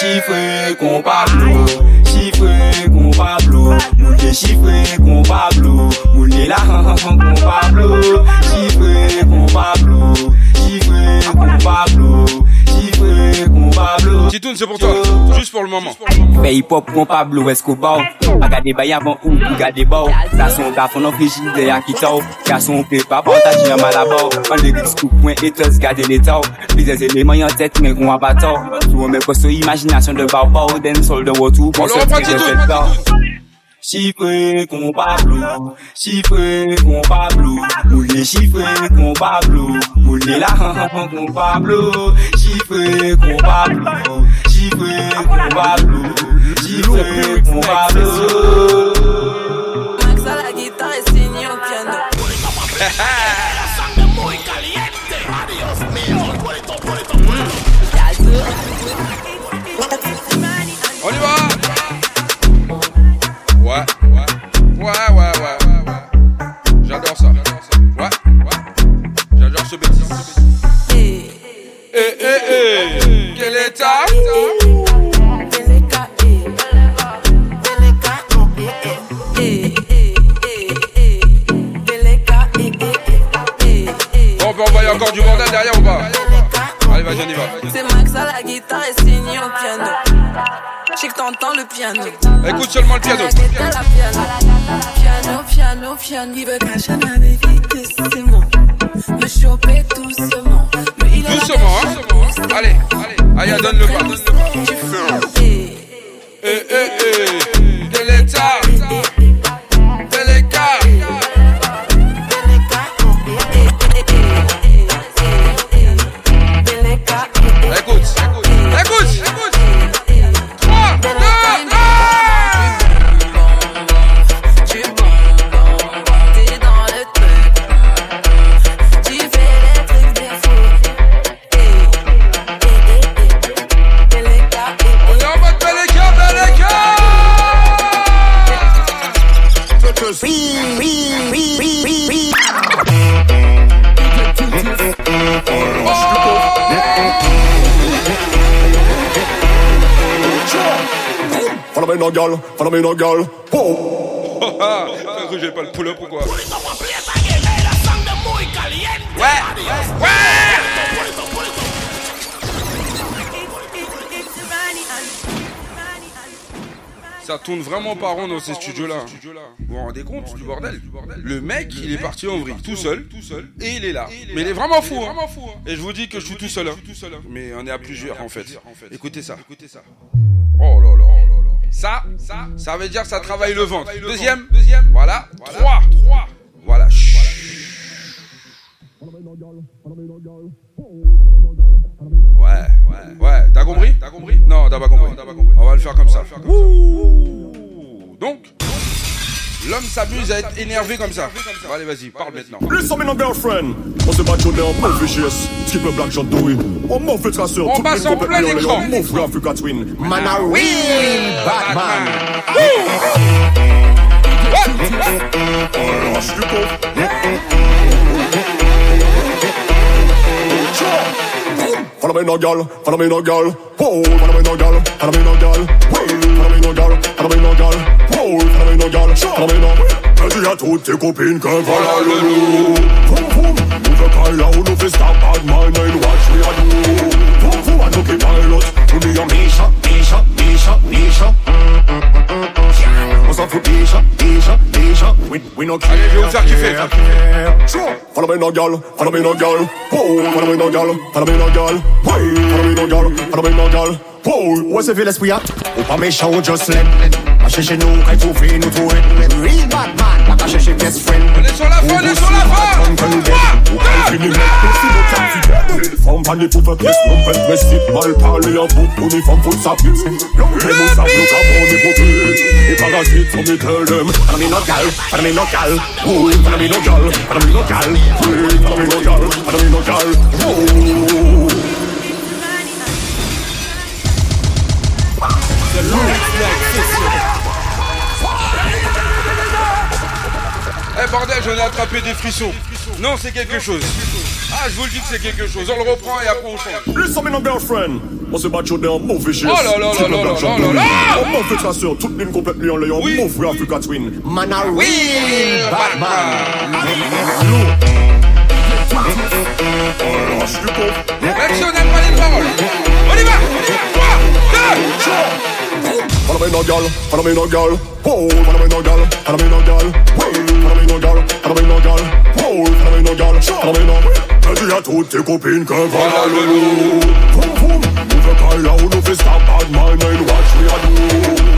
Chifre kon pa blo chifre kon Pablo Nou de chifre kon Pablo Moun e la kon Pablo Chifre kon Pablo Chifre kon Pablo Titoun c'est pour toi. Juste pour le moment. Fè hip hop kon Pablo Escobar. A gade bay avan ou pou gade ba ou Sa son ka fon an frigide a kita ou Ka son pe pa pantaj yon malabor An lyrics kou point etos gade l'eta ou Plusieurs éléments yon tête men kon avatar Sou men kosto imagination de barbar Den sol de wotou On le reprend Chifre kon Pablo, chifre kon Pablo, ou le chifre kon Pablo, ou le la han kon Pablo, chifre kon Pablo, chifre kon Pablo, chifre kon Pablo. Max a la guitar et signe au piano. rond dans ces studios-là. Vous vous rendez compte du bordel Le mec, il est parti en vrille tout seul, et il est là. Mais il est vraiment fou. hein. Et je vous dis que je suis tout seul. hein. Mais on est à plusieurs en fait. Écoutez ça. Oh là là. Ça, ça, ça veut dire que ça travaille le ventre. Deuxième, deuxième. Voilà. Être énervé comme ça. Allez, vas-y, parle maintenant. Listen me girlfriend. On se bat sur des mauvais gestes. Skip le black John Dewey. On mauvais traceur. On passe en plein écran. en. Mauvais Africa Twin. Man a real Batman. Lâche du coup. Follow me no girl, follow me no girl. Whoa, follow me no girl, follow me no girl. Follow me no girl, follow me no girl. girl. Come in on. Cause you too thick up in curve. Boom, boom. Move a car now. No fist up. Bad mind. And watch me a do. Boom, boom. I look at pilot. To be a Misha. Misha. Misha. Misha. What's up for Misha? Misha. Misha. We, we no care. Allez, viens, activez. Sure. Follow me no girl. Follow me no girl. Oh, follow me no girl. Follow me no girl. Hey, follow me no girl. Follow me no girl. Paul, what's the village we are? Opa me show just let A chéché no quand tu fais no tout red Real bad man, like a chéché best friend. On est sur la fin, on est sur la fin Ou quand tu n'y mets, c'est le temps Femme pas les poupées, pièce, non pas de vestib Mal parlé en bout, on est femme pour sa pisse L'homme nous savent, nous avons des poupées Et parasites, on est tell them Fana mi no gal, fana mi no gal. Ouh, fana mi no gal, fana mi no gal. Ouh, fana mi no gal, fana mi no gal. Eh bordel, j'en ai attrapé des frissons. Non, c'est quelque chose. Ah, je vous le dis que c'est quelque chose. On le reprend et après on change. Listen no girlfriend On se bat sur des mauvais gestes Oh là là là là là là là là. On mauvais traceur, toute ligne complètement en l'air Oui. Mauvais Africa Twin Man a real Batman Lâche du coup Même si on n'aime pas les paroles. On y va Trois, deux, Follow me no girl, follow me no girl. Whoa, follow me no girl, follow me no girl. Whoa, follow me no girl, follow me no girl. Whoa, follow me no girl, follow me no Elle à toutes tes copines que voilà le loup Boum boum, nous veut qu'à là où nous fait stop bad mind and watch we a do.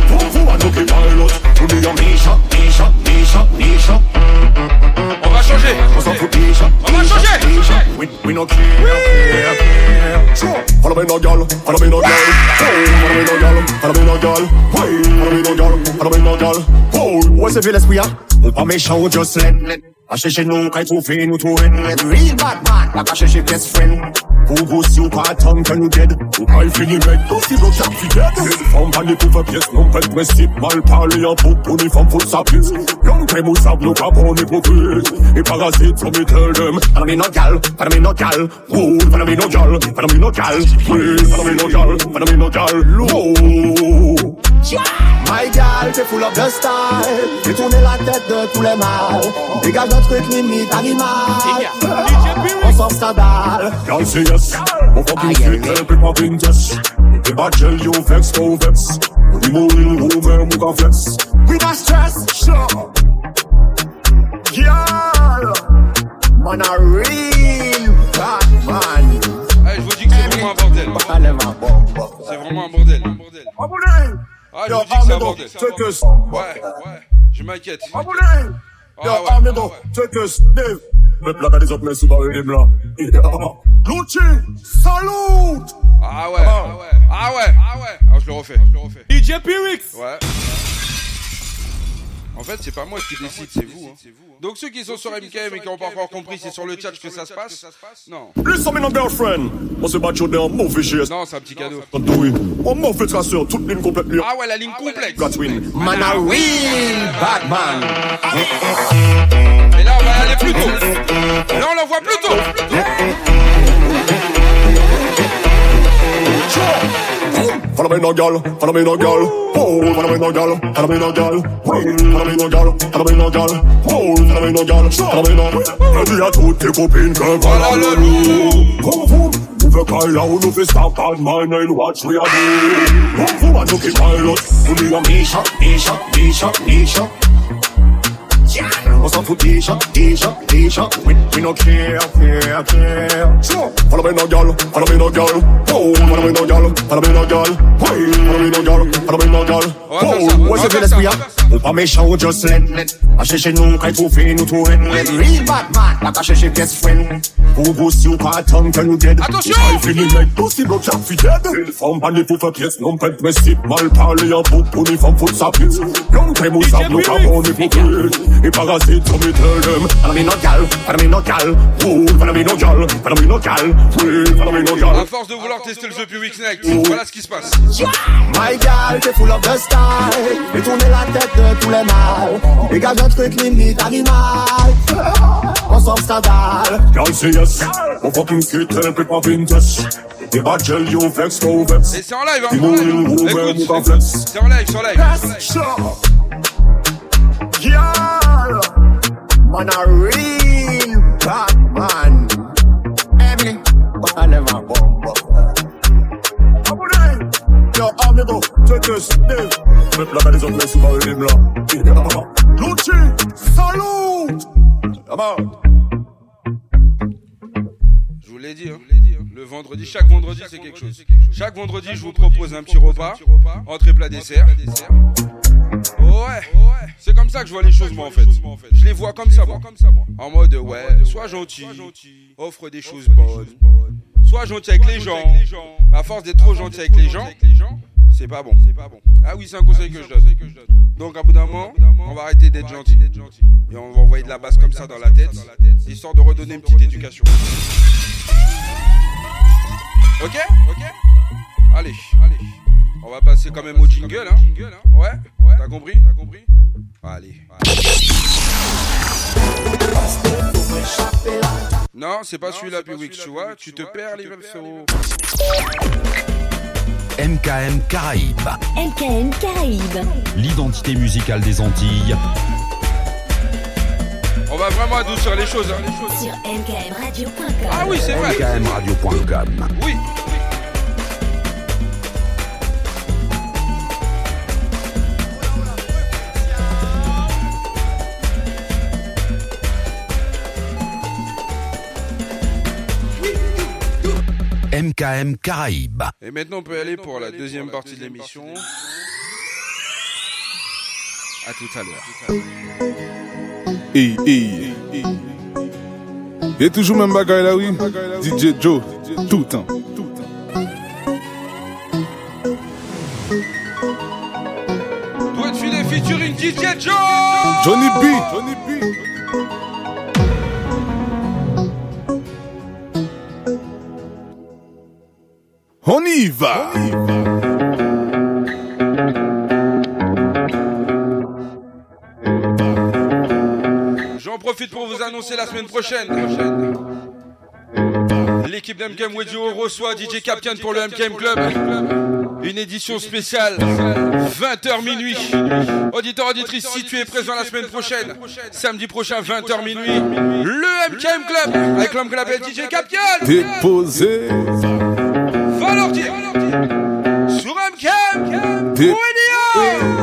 Boum boum, à nous qui pilot Nous dit à Misha, Misha, Misha, Misha On va changer. On s'en fout Misha, On va changer. Misha We, we no care, care, care Sure. Follow me no girl, follow me no girl. Whoa, follow me no girl, follow me no girl. Wait, follow me no girl, follow me no girl. Whoa, Où est-ce que l'esprit a Ou pas méchant ou just let A chercher nous, quand il trouve nous tout it Real Batman, pas qu'à chercher best friend Who goes you pas tongue can you dead. Who pas fini mec Aussi bloc cap fi dead Femme pas les pauvres pièces Non pas de principe Mal parler en pou Pour les femmes faut sa pisse Young time ou sable Nous pas bon hypocrite Et parasite So me tell them Follow me no gal Follow me no gal. Woo Follow me no gal Follow me no gal. Please Follow me no gal Follow me no gal. Woo My gal, t'es full of the style. Fais tourner la tête de tous les mâles Dégage notre truc limite animal. On s'en scandale Y'all say yes. Mon fucking street help him up in test The bad gel you vex go vex. The more real woman who can flex. We not stress Sure. Girl Man a real bad man. Ah, je vous dis que c'est vraiment un bordel. C'est vraiment un bordel. Ah, je vous dis que c'est un bordel. Ouais, ouais, je m'inquiète. Yo, Armido, take a sniff. Me plata des autres, mais c'est pas eux, là. Gucci, salute! Ah ouais, ah ouais, ah ouais, ah ouais. Alors je le refais, je le refais. DJ Pyrix Ouais. En fait, c'est pas moi qui décide, c'est vous. hein. Donc ceux qui sont sur MKM et qui n'ont pas encore compris, c'est sur le chat que ça se passe. Non. Listen, me girlfriend. Moi, c'est pas chaud d'un mauvais geste. Non, c'est un petit cadeau. Do it. On m'a fait traceur, toute ligne complète. Ah ouais, la ligne complète. Gatwin. Man a Mais là, on va aller plus tôt. Là, on l'envoie plus tôt. Phenomenal girl, phenomenal girl, oh, phenomenal girl, phenomenal girl, phenomenal girl, phenomenal girl, oh, phenomenal girl, phenomenal. Je dis à toutes tes copines que voilà le loup. Nous veut pas là où nous stop on my nine-watch we are doing. Boom boom, I took pilot. Nous à Misha, Misha, Misha, Misha. Yeah. What's up for Tisha, Tisha, Tisha. We, we no care, care, care. Sure. Follow me no girl, follow me no girl. Oh, follow me no girl, follow me no girl. Hey, follow me no girl, follow me no girl. Oh, what's the feelings we have? Opa me show just let let. I say she no cry to feel no to end. Real bad man, like a she she best friend. Who go super tongue tell you dead. I feel like pussy blood chop fi dead. From bandit to for pièce, non pet me sip mal parler en put pour ni femme foot sa pisse. Long time we stop, look how only for it. It. So me tell them Follow me no gal Follow me no gal Woo, follow me no gal Follow me no gal Oui, follow me no gal À force de vouloir tester le Public Next, voilà ce qui se passe. My gal, t'es full of the style. Fais tourner la tête de tous les mâles. Dégage notre truc limite animal. On s'en scandale. Y'all say yes Mon fucking you vex go vex Et c'est en live, hein. Écoute, c'est en live, sur live. Yes, Man a real bad man. Autres, on. Je vous l'ai dit, hein. le vendredi, chaque vendredi c'est quelque chose. Chaque vendredi je vous propose un petit repas, entrée plat dessert. Ouais, c'est comme ça que je vois les choses moi en fait. Je les vois comme ça moi. En mode ouais, sois gentil, offre des choses bonnes, sois gentil avec les gens. À force d'être trop gentil avec les gens, c'est pas bon. Ah oui, c'est un conseil que je donne. Donc à bout d'un moment, on va arrêter d'être gentil. Et on va envoyer de la basse comme ça dans la tête, histoire de redonner une petite éducation. Ok? Ok? Allez, allez. On va passer quand même au jingle, hein Ouais T'as compris? T'as compris? Allez. Non, c'est pas celui-là, Piwix, tu vois. Tu te perds, les versos. MKM Caraïbes, MKM Caraïbes. l'identité musicale des Antilles. On va vraiment adoucir les choses, hein. Sur mkmradio.com. Ah oui, c'est vrai. MKMradio.com. Oui. MKM Caraïbes. Et maintenant, on peut aller pour la deuxième partie de l'émission. À tout à l'heure. Hey. Et toujours même bagaille là, oui. DJ Joe, tout le temps. Doit de filer featuring DJ Joe Johnny B. Johnny On y va. J'en profite pour vous annoncer la semaine prochaine. L'équipe d'MKM Radio reçoit DJ Captain pour le MKM Club. Une édition spéciale, 20h minuit. Auditeur, auditrice, si tu es présent la semaine prochaine, samedi prochain, 20h minuit, le MKM Club, avec l'homme qu'on appelle DJ Captain. Déposé. Dip.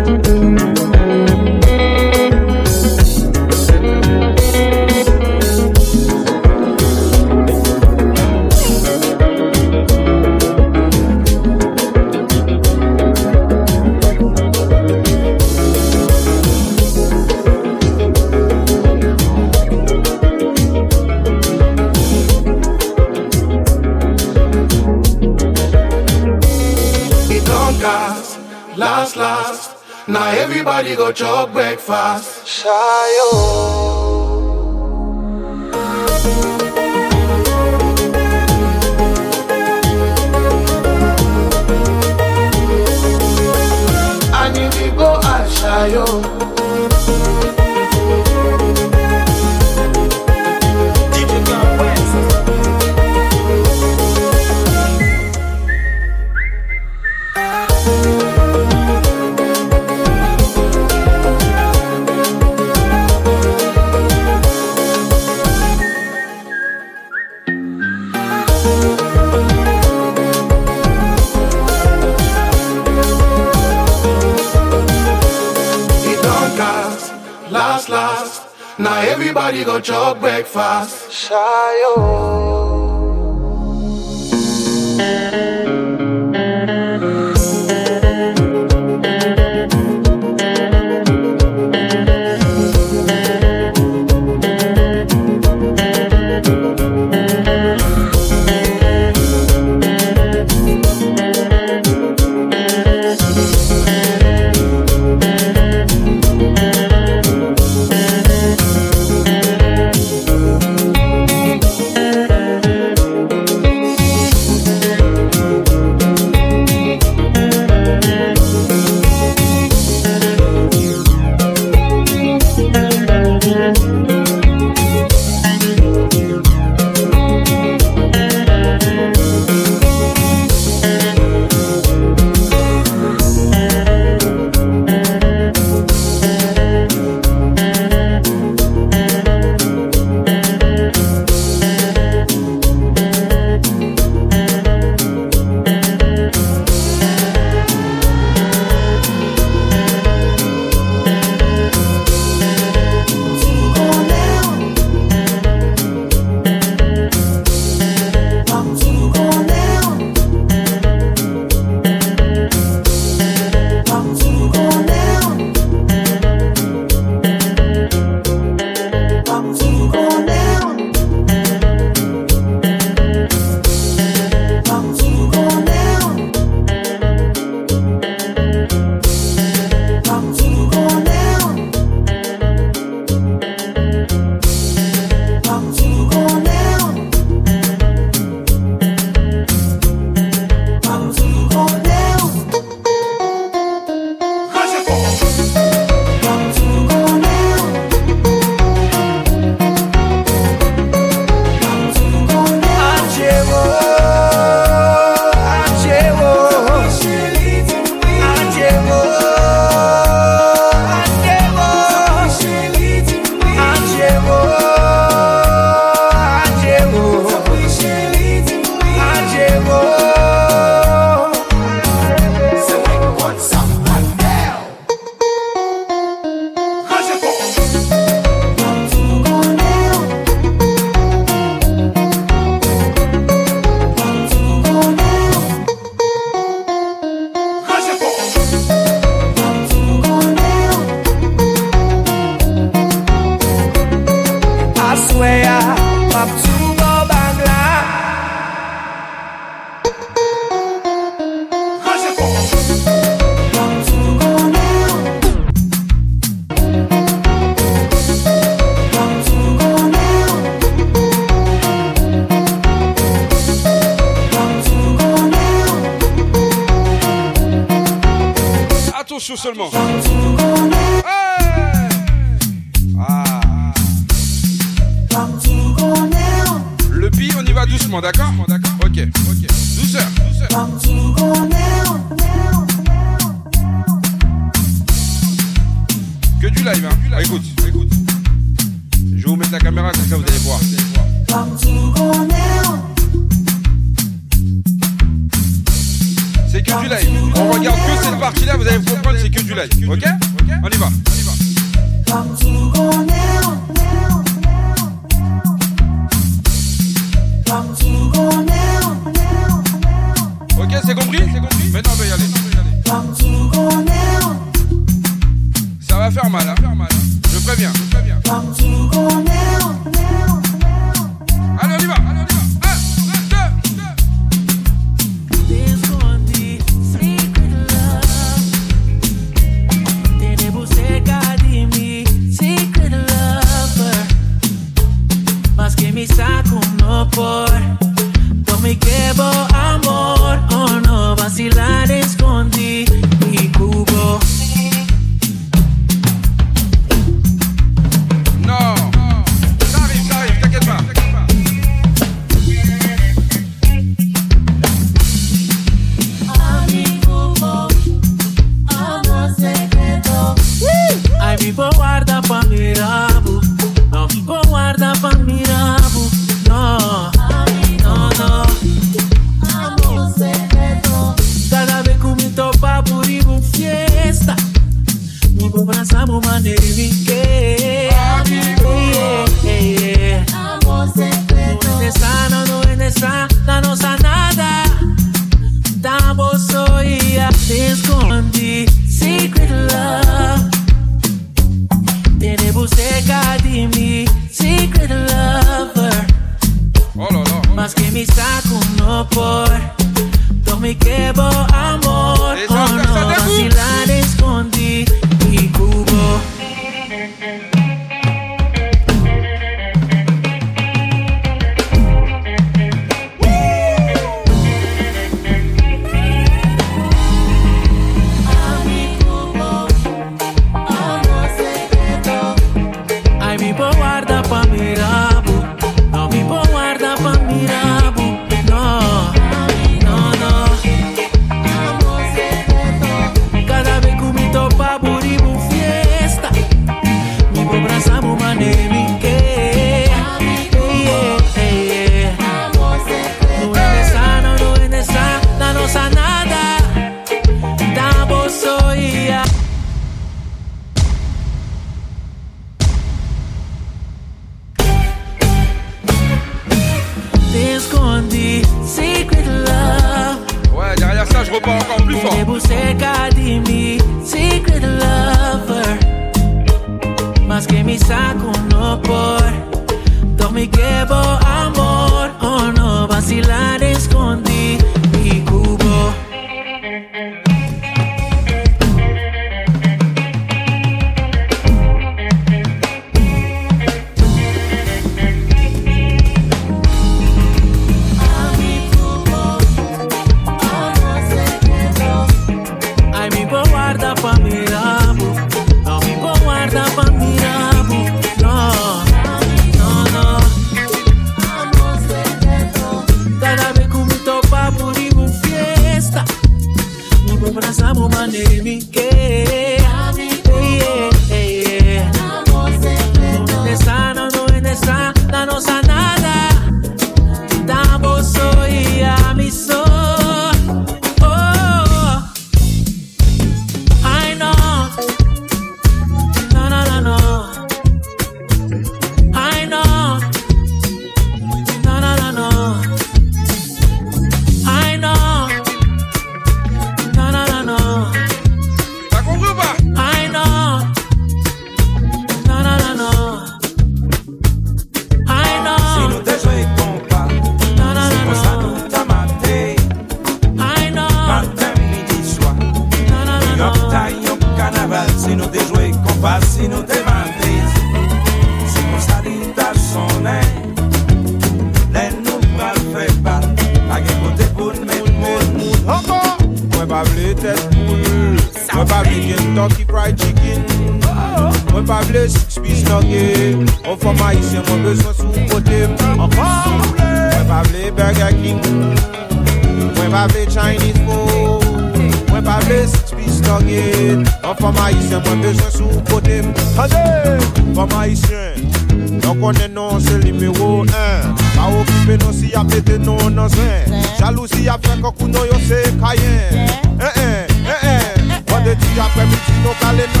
Menosi a pete nou nan zin Jalousi a fè kakou nou yo se kayen. En en, eh, en eh, en eh, Wade ti apre miti nou kalen nan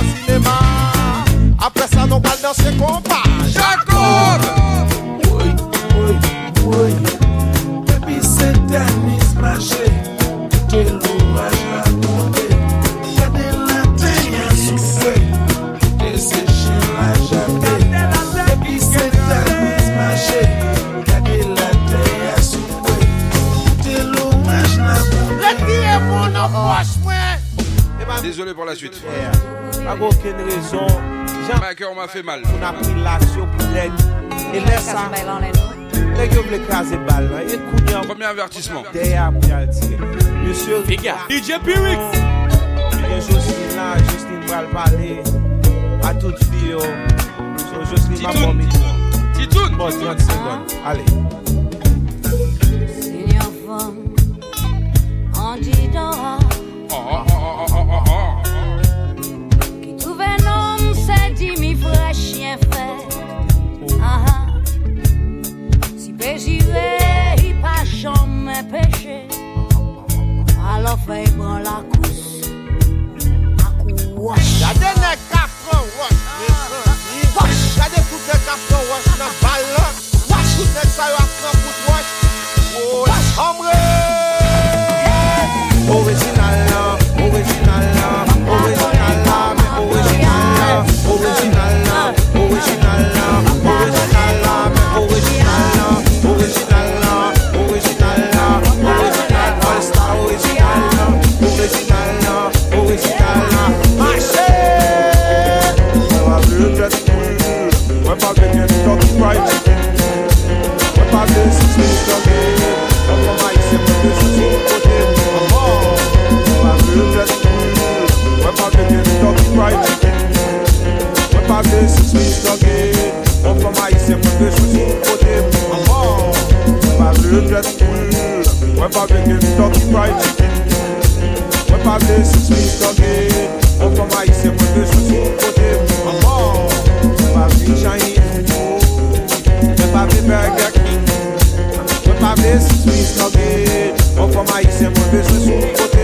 On a pris l'action pour l'aide. Et laisse Premier avertissement. Monsieur DJ A Jocelyne ma Titoun. Bon 30 secondes, ale fey bran la kous Akou wosh Jade ne kapran wosh Wosh Jade koute kapran wosh nan balon never bring him stuck pride Mwen pa ble sou swi stoke Mwen pa ma ise mwen ble sou swi kote Maman Mwen pa ble chayi Mwen pa ble burger king Mwen pa ble sou swi stoke Mwen pa ma ise mwen ble sou swi kote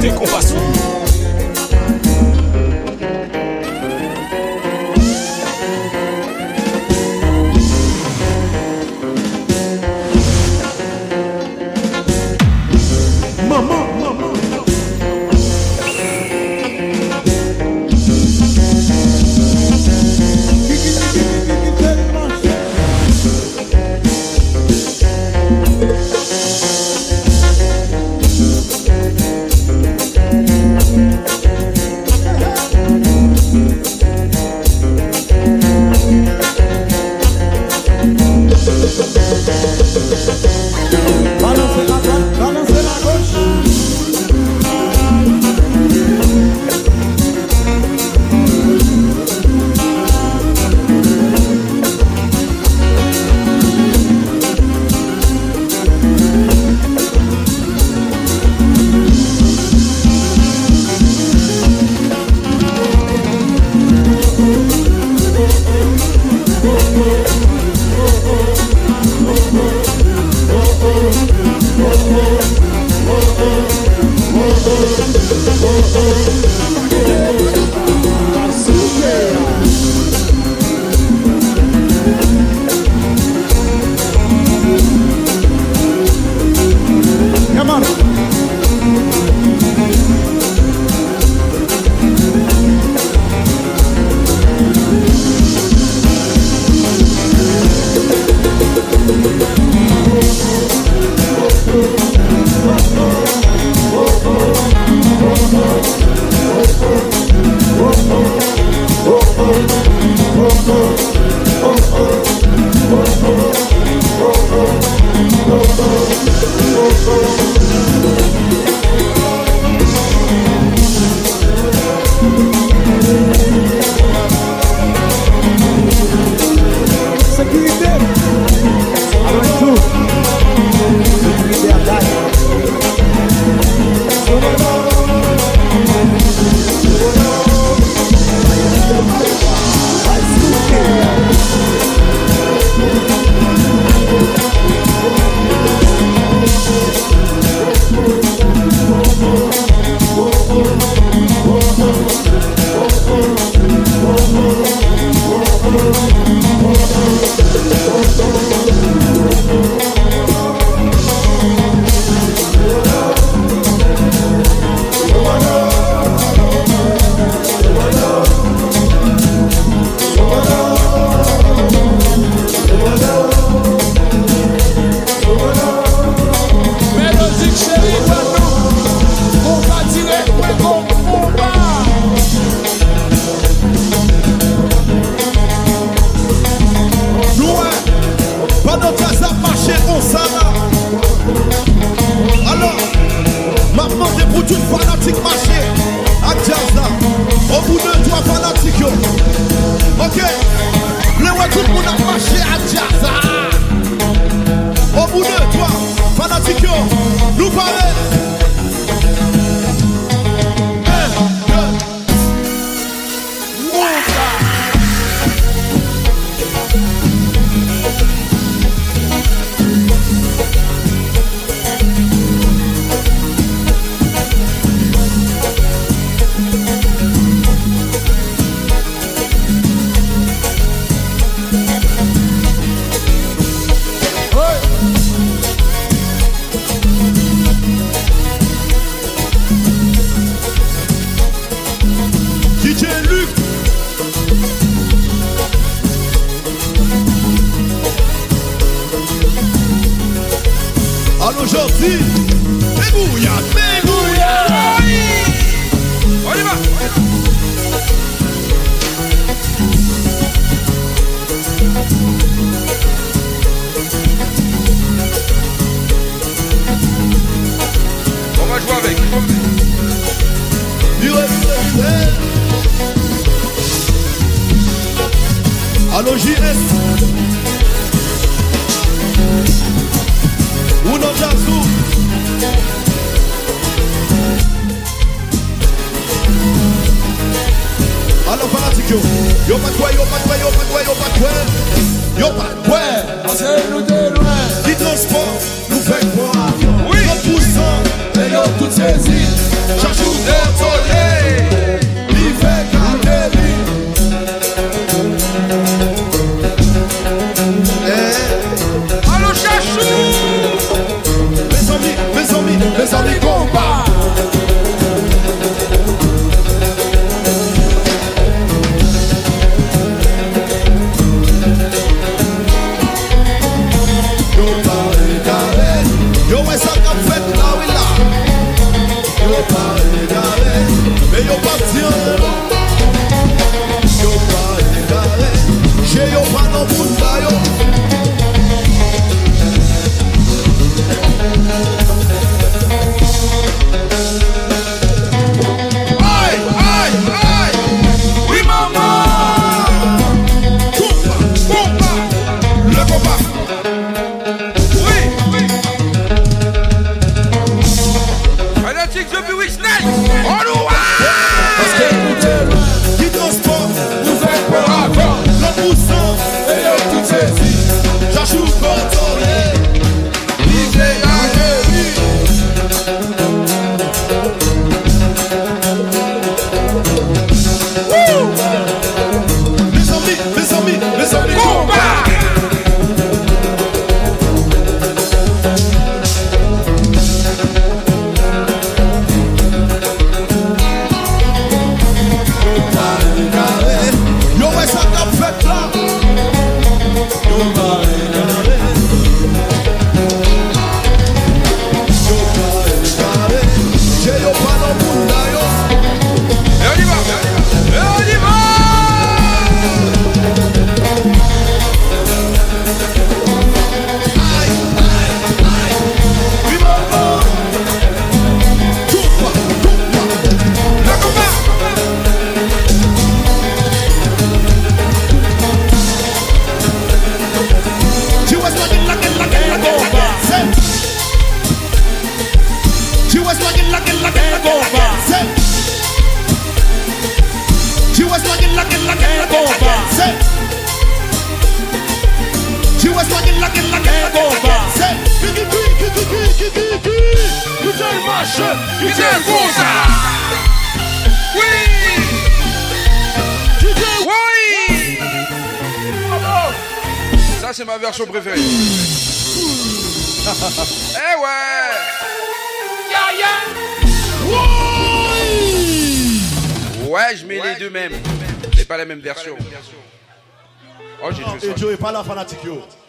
tem compaixão.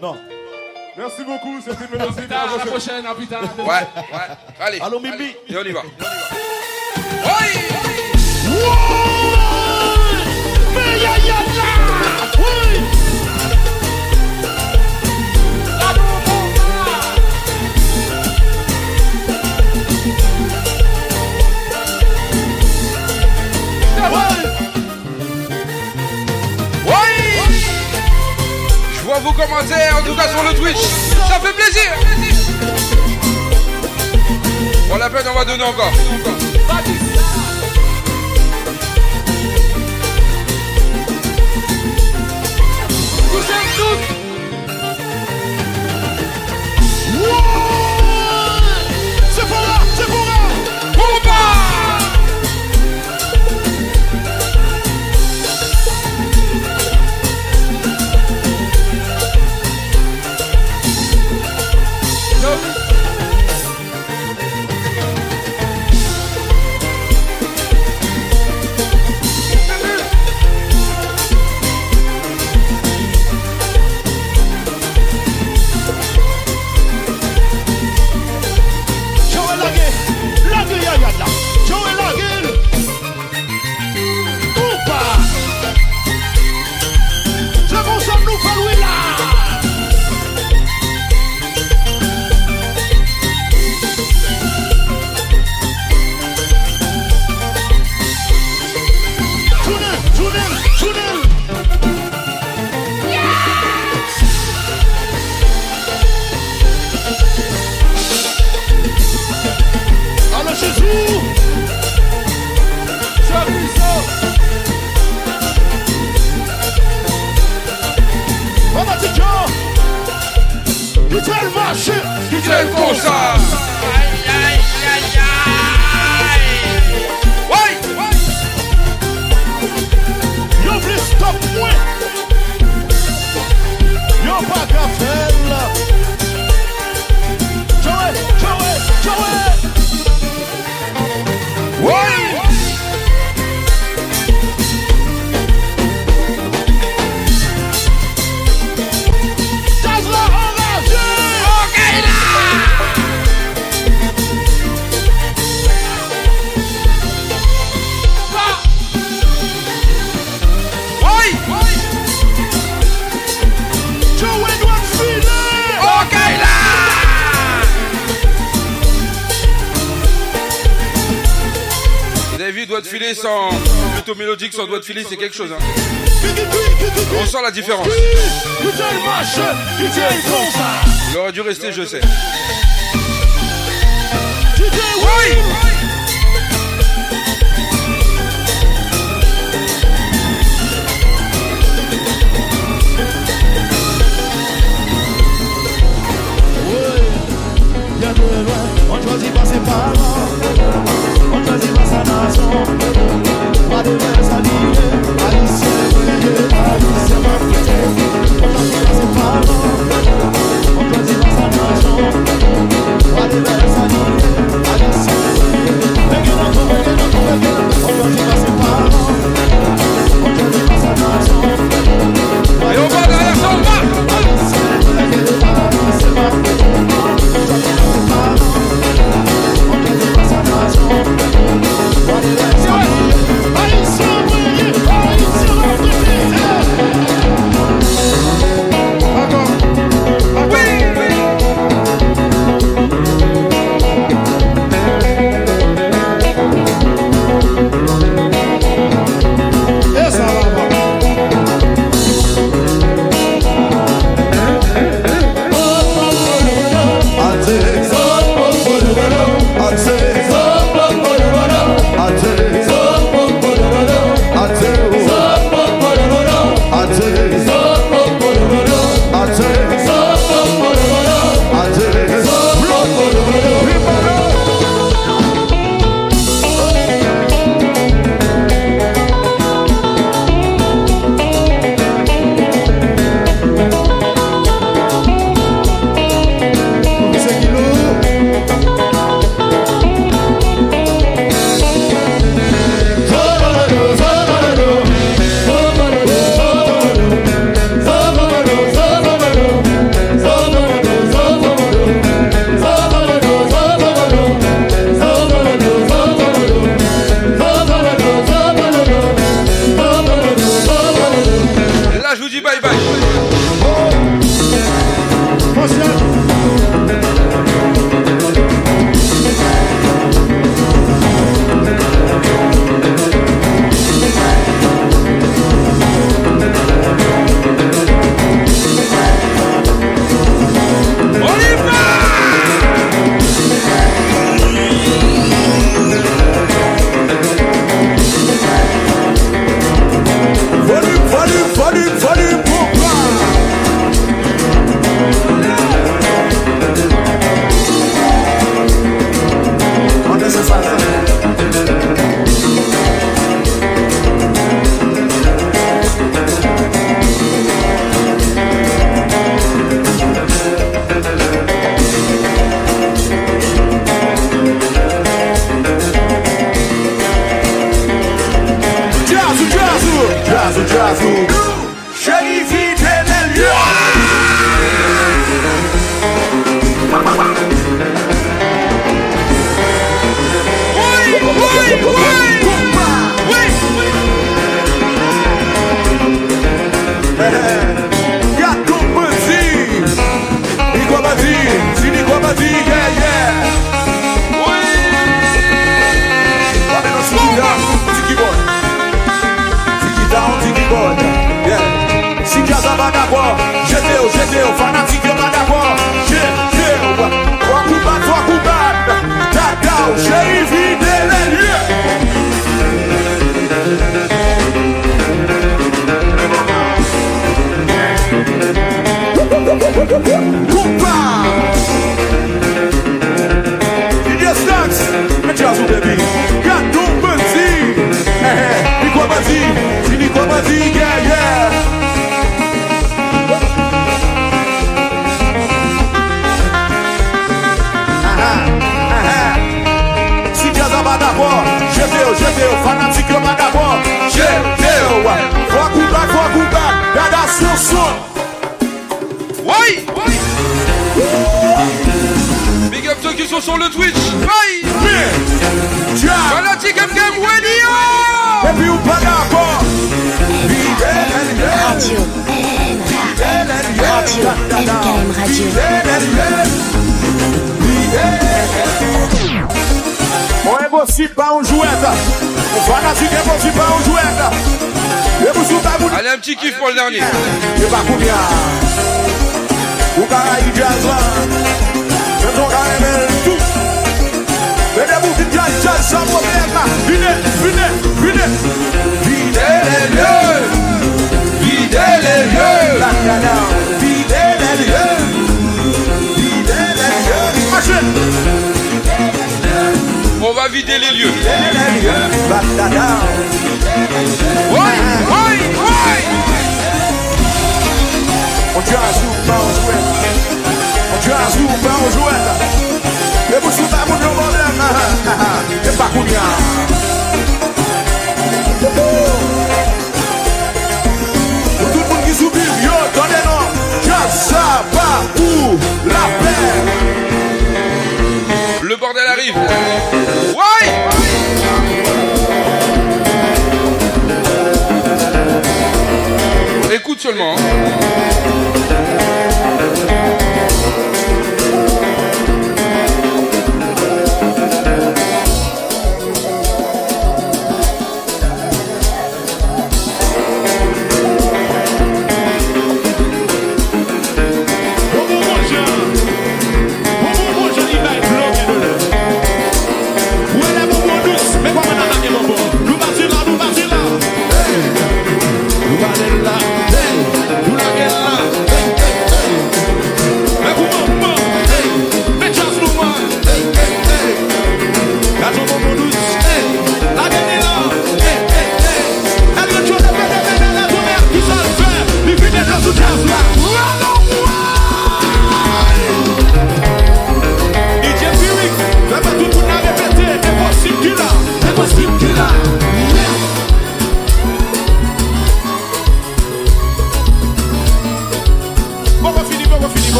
Non. Merci beaucoup, c'était Mélodie. À la prochaine, à plus tard. Ouais, ouais. Allez. Allô, Mimi. Et on y va. vos commentaires, en tout cas sur le Twitch. Ça fait plaisir. On la peine, on va donner encore. boîte filée, c'est quelque chose. Hein. On sent la différence.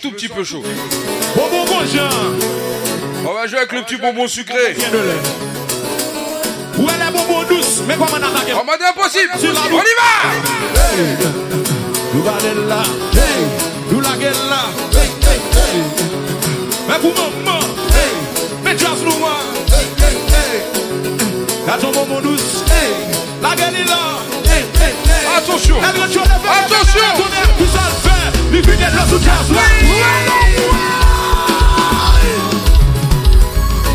Tout petit peu chaud. On va jouer avec le petit bonbon sucré. Où est la bonbon douce? Mais comment on attaque En mode impossible. On y va. Nous allons là. Nous la là. Mais pour maman Mais hey hey T'as ton bonbon douce. La gueule est là Attention. Attention Filles de sous jazz là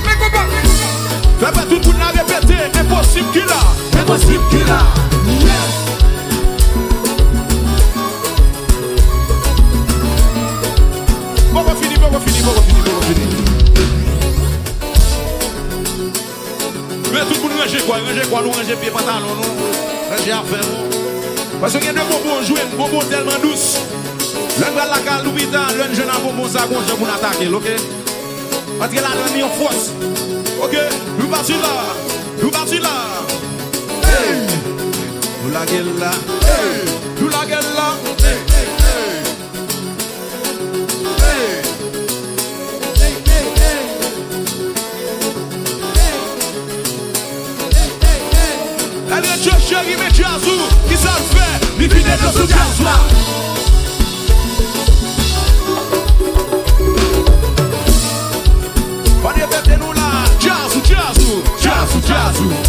Mais comment Fais pas tout monde la répéter Impossible qu'il a Impossible qu'il a Bon, on finit, bon, on finit, bon, on finit, bon, on finit. Mais tout le monde range quoi, range quoi, nous range pied pantalon, nous range affaire, nous. Parce qu'il y a deux bonbons joués, bonbons tellement douces. Lèn bral laka loupitan, lèn jè nan bonbon sa konjè moun atake, ok? Atre la lèn mi yon fos, ok? Nou pati la, nou pati la, hey! Nou la gel la, hey! Nou la gel la, hey! Alè chè chè, gime chè azou, ki sa l'fè, li fide de sou chè azou la! jazzu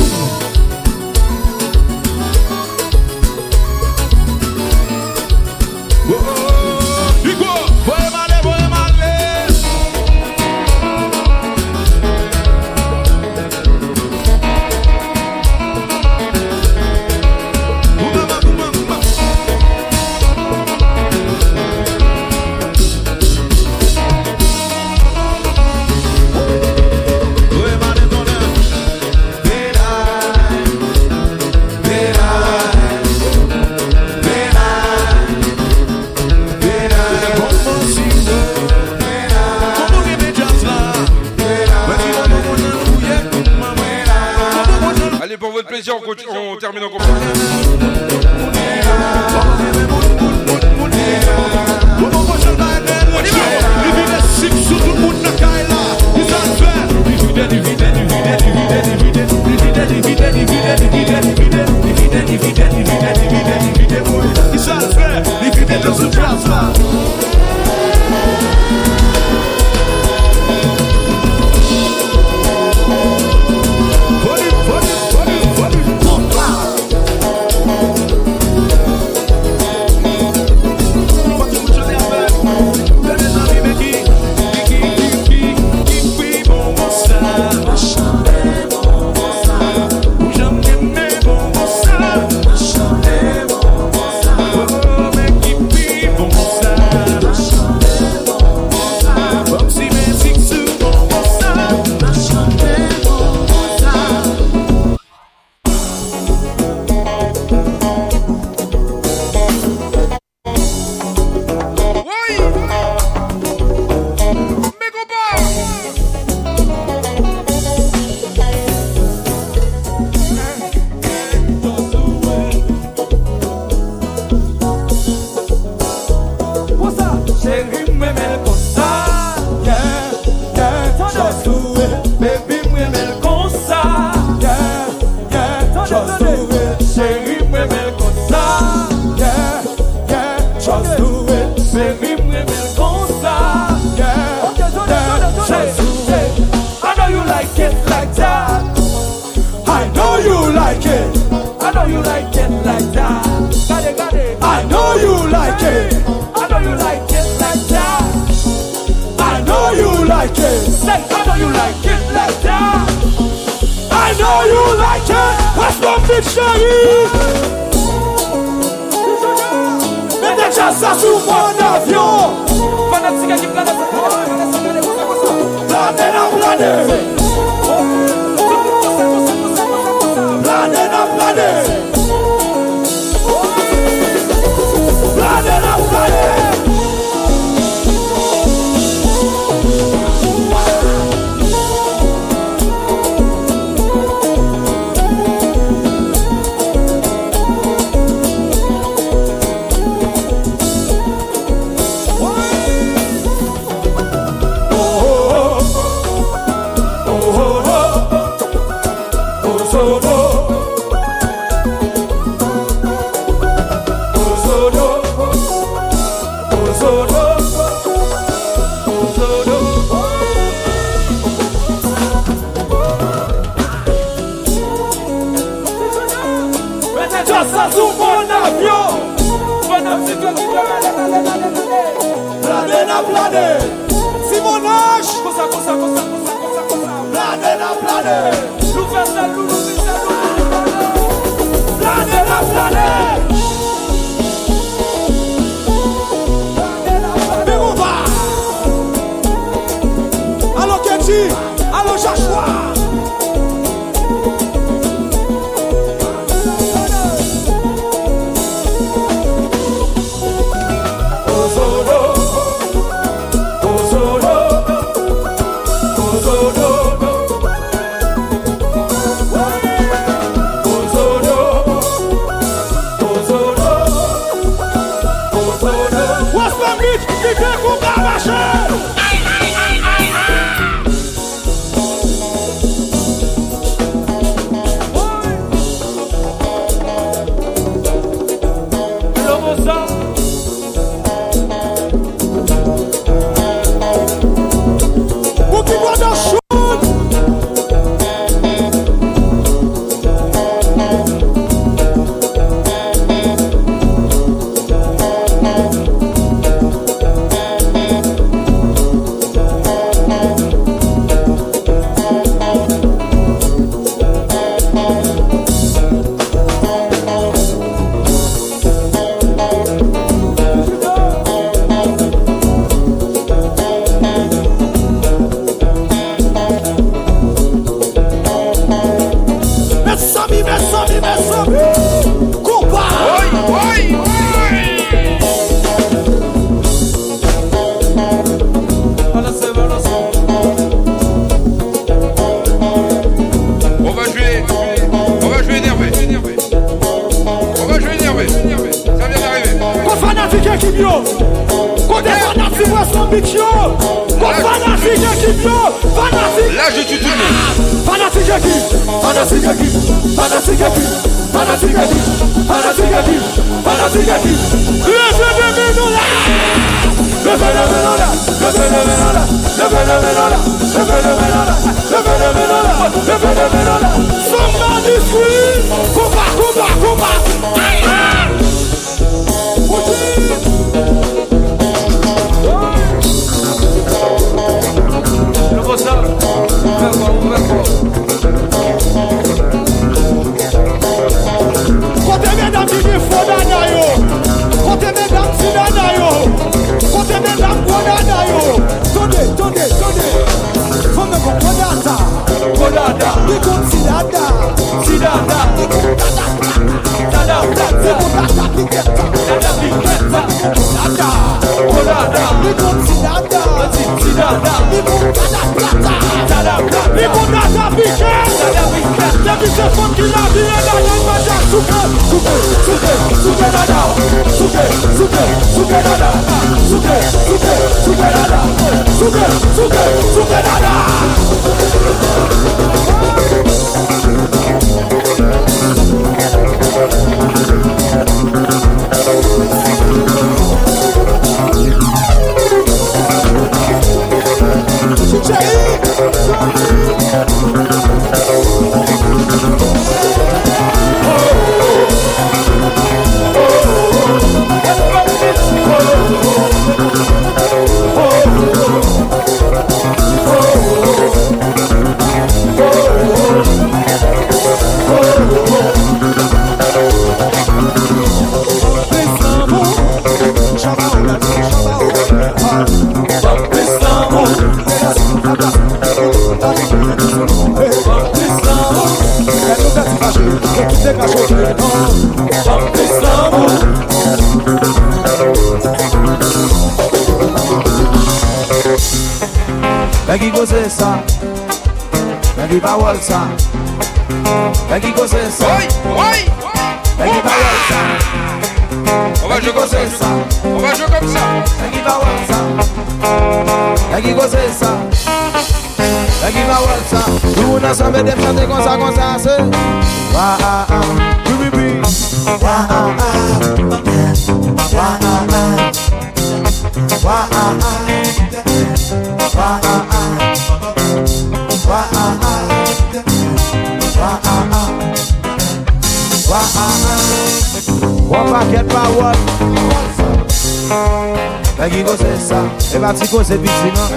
E bati kose biti nan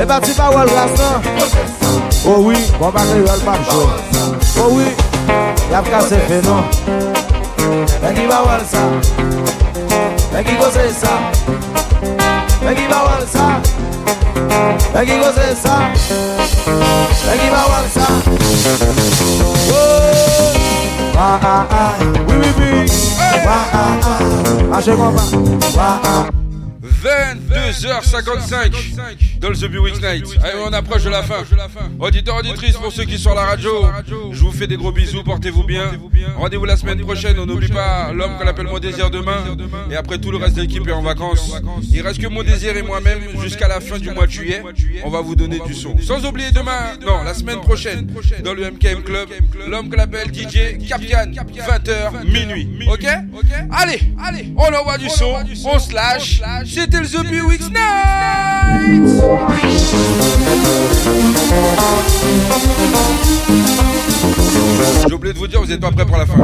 E ras nan Oh oui, bon paket yol pa mjou Oh oui, yap kase fe nan Mwen ki pa wol sa Mwen ki pa wol sa Mwen ki kose sa Oh! A a Oui oui oui. Wa 22h55 dans The Week Night. On approche de la fin. Auditeurs, auditrices, pour ceux qui sont à la radio, je vous fais des gros bisous, portez-vous bien. Rendez-vous la semaine prochaine. On n'oublie pas l'homme qu'on appelle Mon Désir demain. Et après, tout le reste de l'équipe est en vacances. Il reste que Mon Désir et moi-même jusqu'à la fin du mois de juillet. On va vous donner du son. Sans oublier demain, non, la semaine prochaine, dans le MKM Club, l'homme qu'on appelle DJ Capian, 20h, minuit. Ok? Allez, on envoie du son, on se lâche. C'était le The Bee J'ai oublié de vous dire, vous n'êtes pas prêts pour la fin.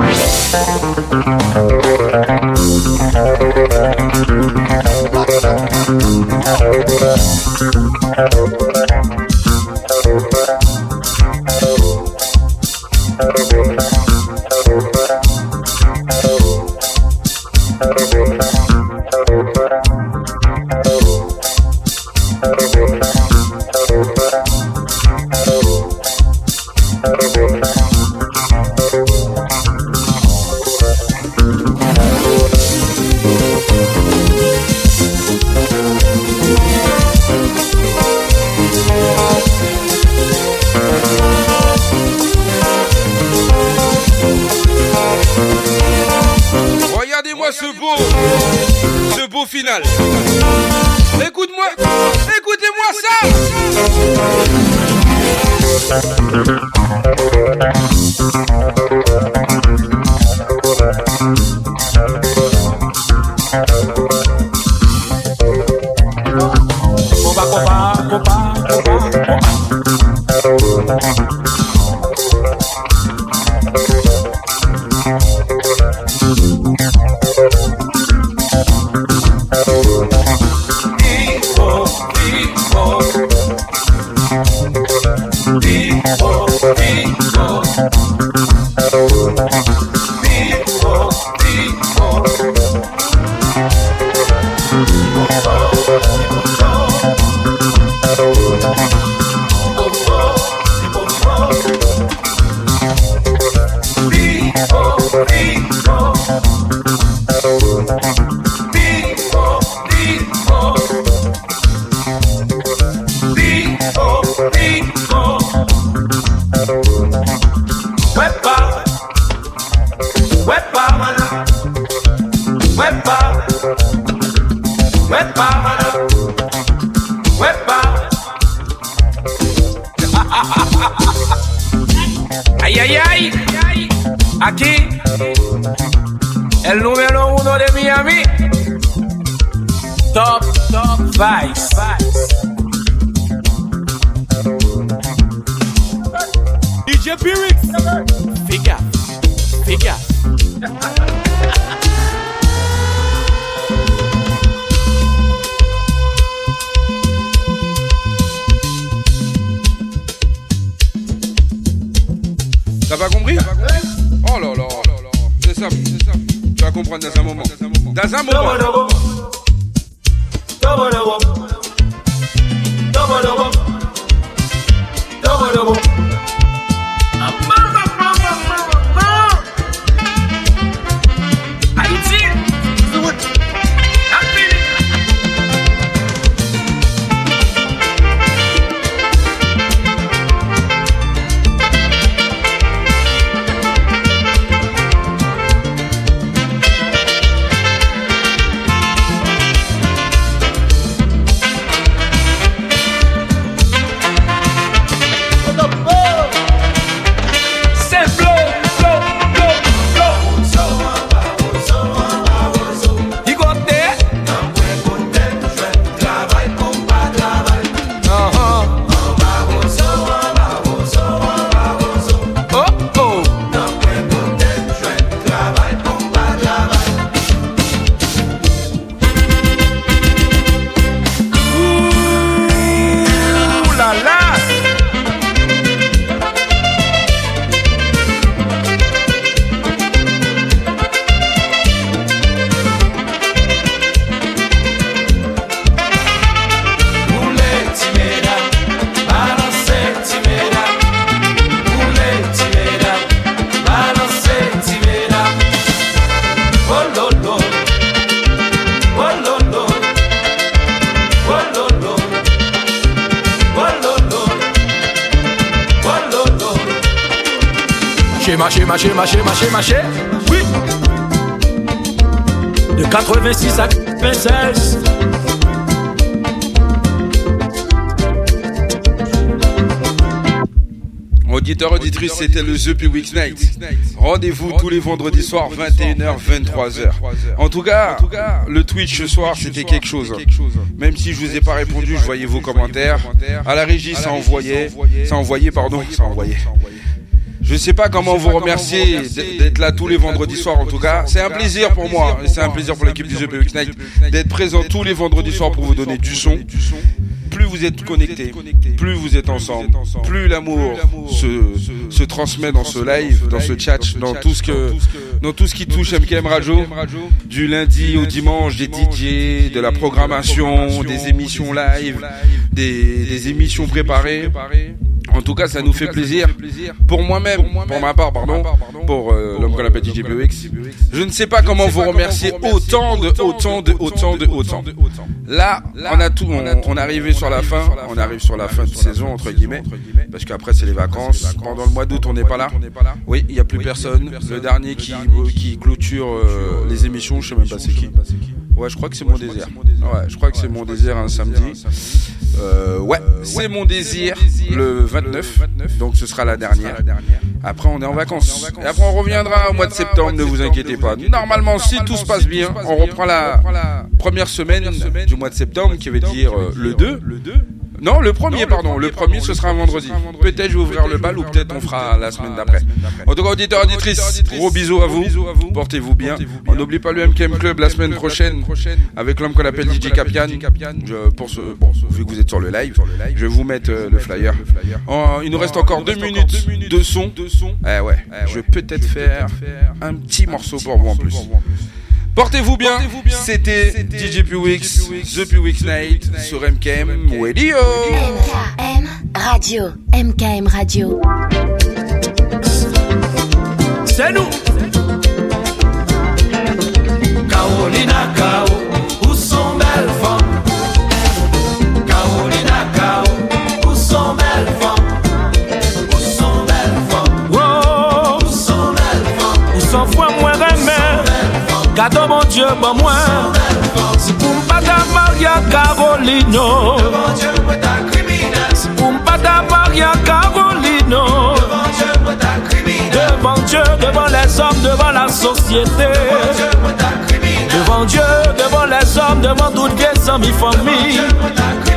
The Weeks Night. Rendez-vous tous les vendredis soirs, 21h, 23h. En tout cas, le Twitch ce soir, c'était quelque chose. Même si je vous ai pas répondu, je voyais vos commentaires. À la régie, ça envoyait, ça envoyait, pardon, ça envoyait. Je sais pas comment vous remercier d'être là tous les vendredis soirs en tout cas. C'est un plaisir pour moi, et c'est un plaisir pour l'équipe du The Weeks Night d'être présent tous les vendredis soirs pour vous donner du son. Plus vous êtes connectés, plus vous êtes ensemble, plus l'amour se, se transmet dans ce live, dans ce chat, dans tout ce que, dans tout ce qui touche MKM Radio, du lundi au dimanche, des DJ, de la programmation, des émissions live, des, des émissions préparées. En tout cas, ça nous fait plaisir. Pour moi-même, pour ma part, pardon, pour euh, l'homme qu'on appelle DJ BOX. Je ne sais pas comment vous remercier autant de, autant de, autant de, autant. Là, on a tout, on, on est arrivé sur la fin, on arrive sur la fin de saison, entre guillemets, parce qu'après c'est les vacances. Pendant le mois d'août, on n'est pas là. Oui, il n'y a plus personne. Le dernier qui, qui clôture euh, les émissions, je sais même pas c'est qui. Ouais, je crois que c'est mon désir. Ouais, je crois que c'est mon désir un samedi. Euh, ouais, c'est mon désir le 29. Donc ce sera la dernière. Après, on est en vacances. Et après, on reviendra au mois de septembre, ne vous inquiétez pas. Normalement, si tout se passe bien, on reprend la première semaine du mois de septembre, qui veut dire euh, le 2. Non, le premier, pardon. Le premier, ce sera un vendredi. Peut-être je vais ouvrir le bal ou peut-être on fera la semaine d'après. En tout cas, auditeurs, auditrices, gros bisous à vous. Portez-vous bien. On n'oublie pas le MKM Club la semaine prochaine avec l'homme qu'on appelle DJ Capian. Je, pour ce, bon, vu que vous êtes sur le live, je vais vous mettre euh, le flyer. Il nous reste encore deux minutes de son. Eh ouais, je vais peut-être faire un petit morceau pour vous en plus. Portez-vous bien. C'était DJ Pewix, The Pewix Night sur MKM Radio. MKM Radio. MKM Radio. C'est nous. Carolina Cao, Bon moi. Si pou m'pata Maria Carolino. Si pou m'pata Maria Carolino. Devant Dieu, devant les hommes, devant la société. Devant Dieu, moi ta les hommes, devant Dieu, moi ta criminel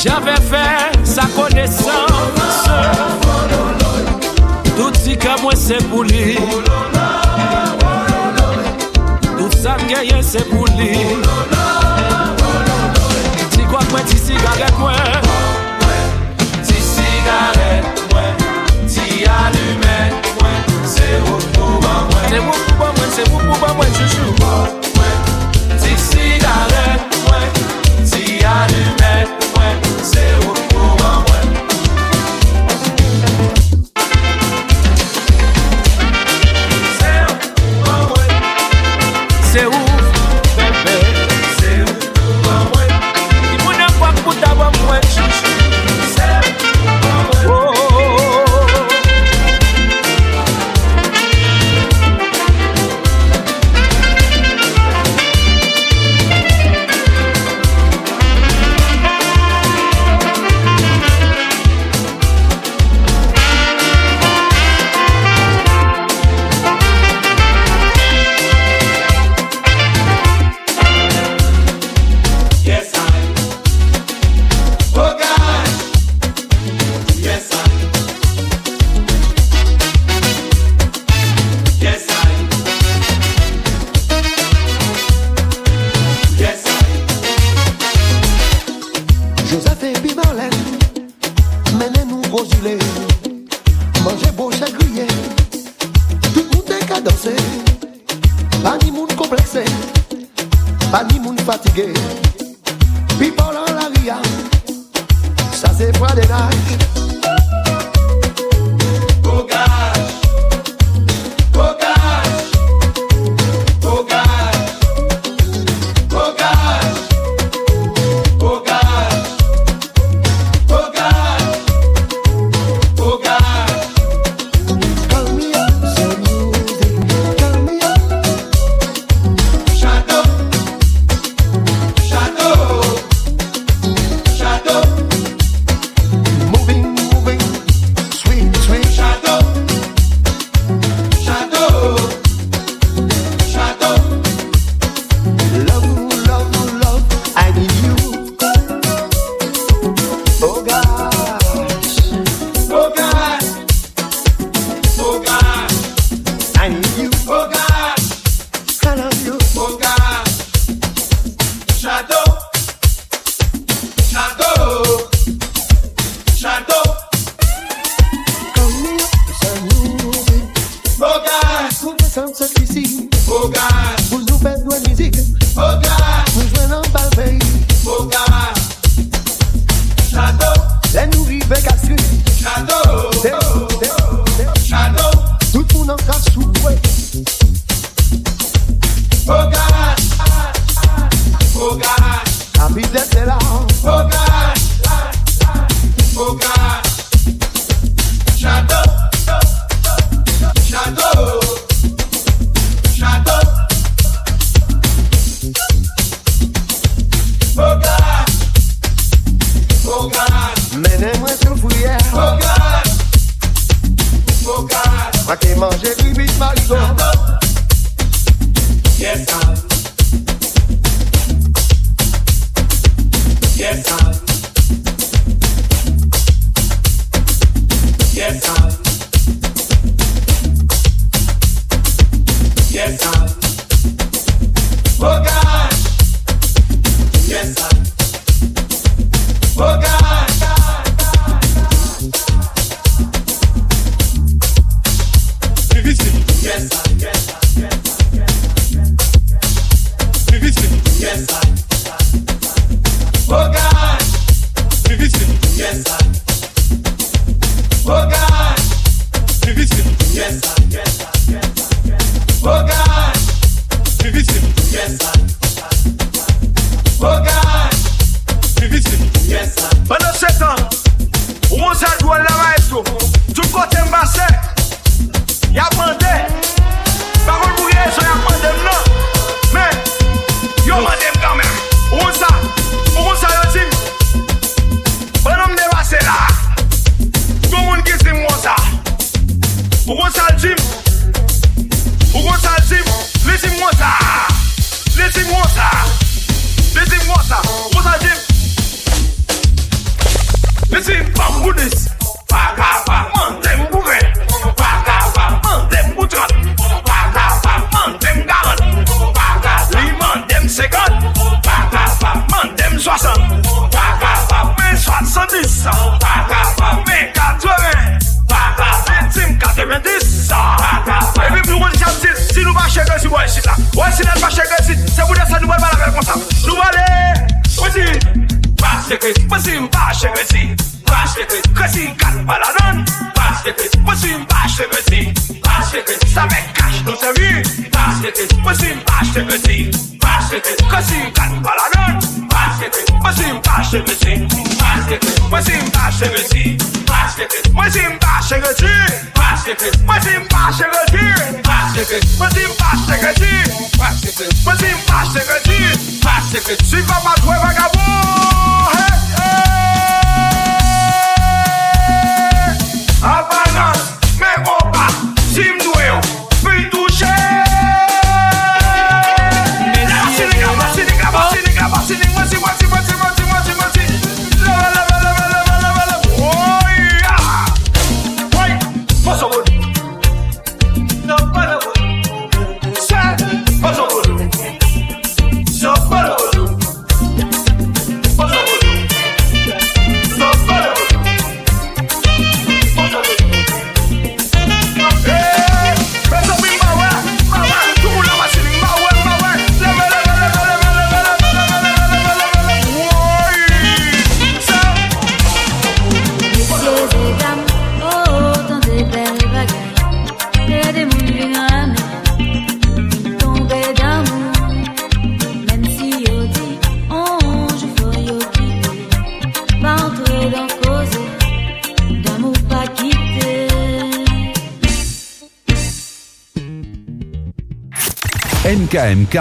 J'avè fè sa konesans Tout si ke mwen se pou li Tout sa mgenye se pou li Ti kwa mwen ti sigaret mwen Ti sigaret mwen Ti alumet mwen Se wou pou ban mwen Se wou pou ban mwen chouchou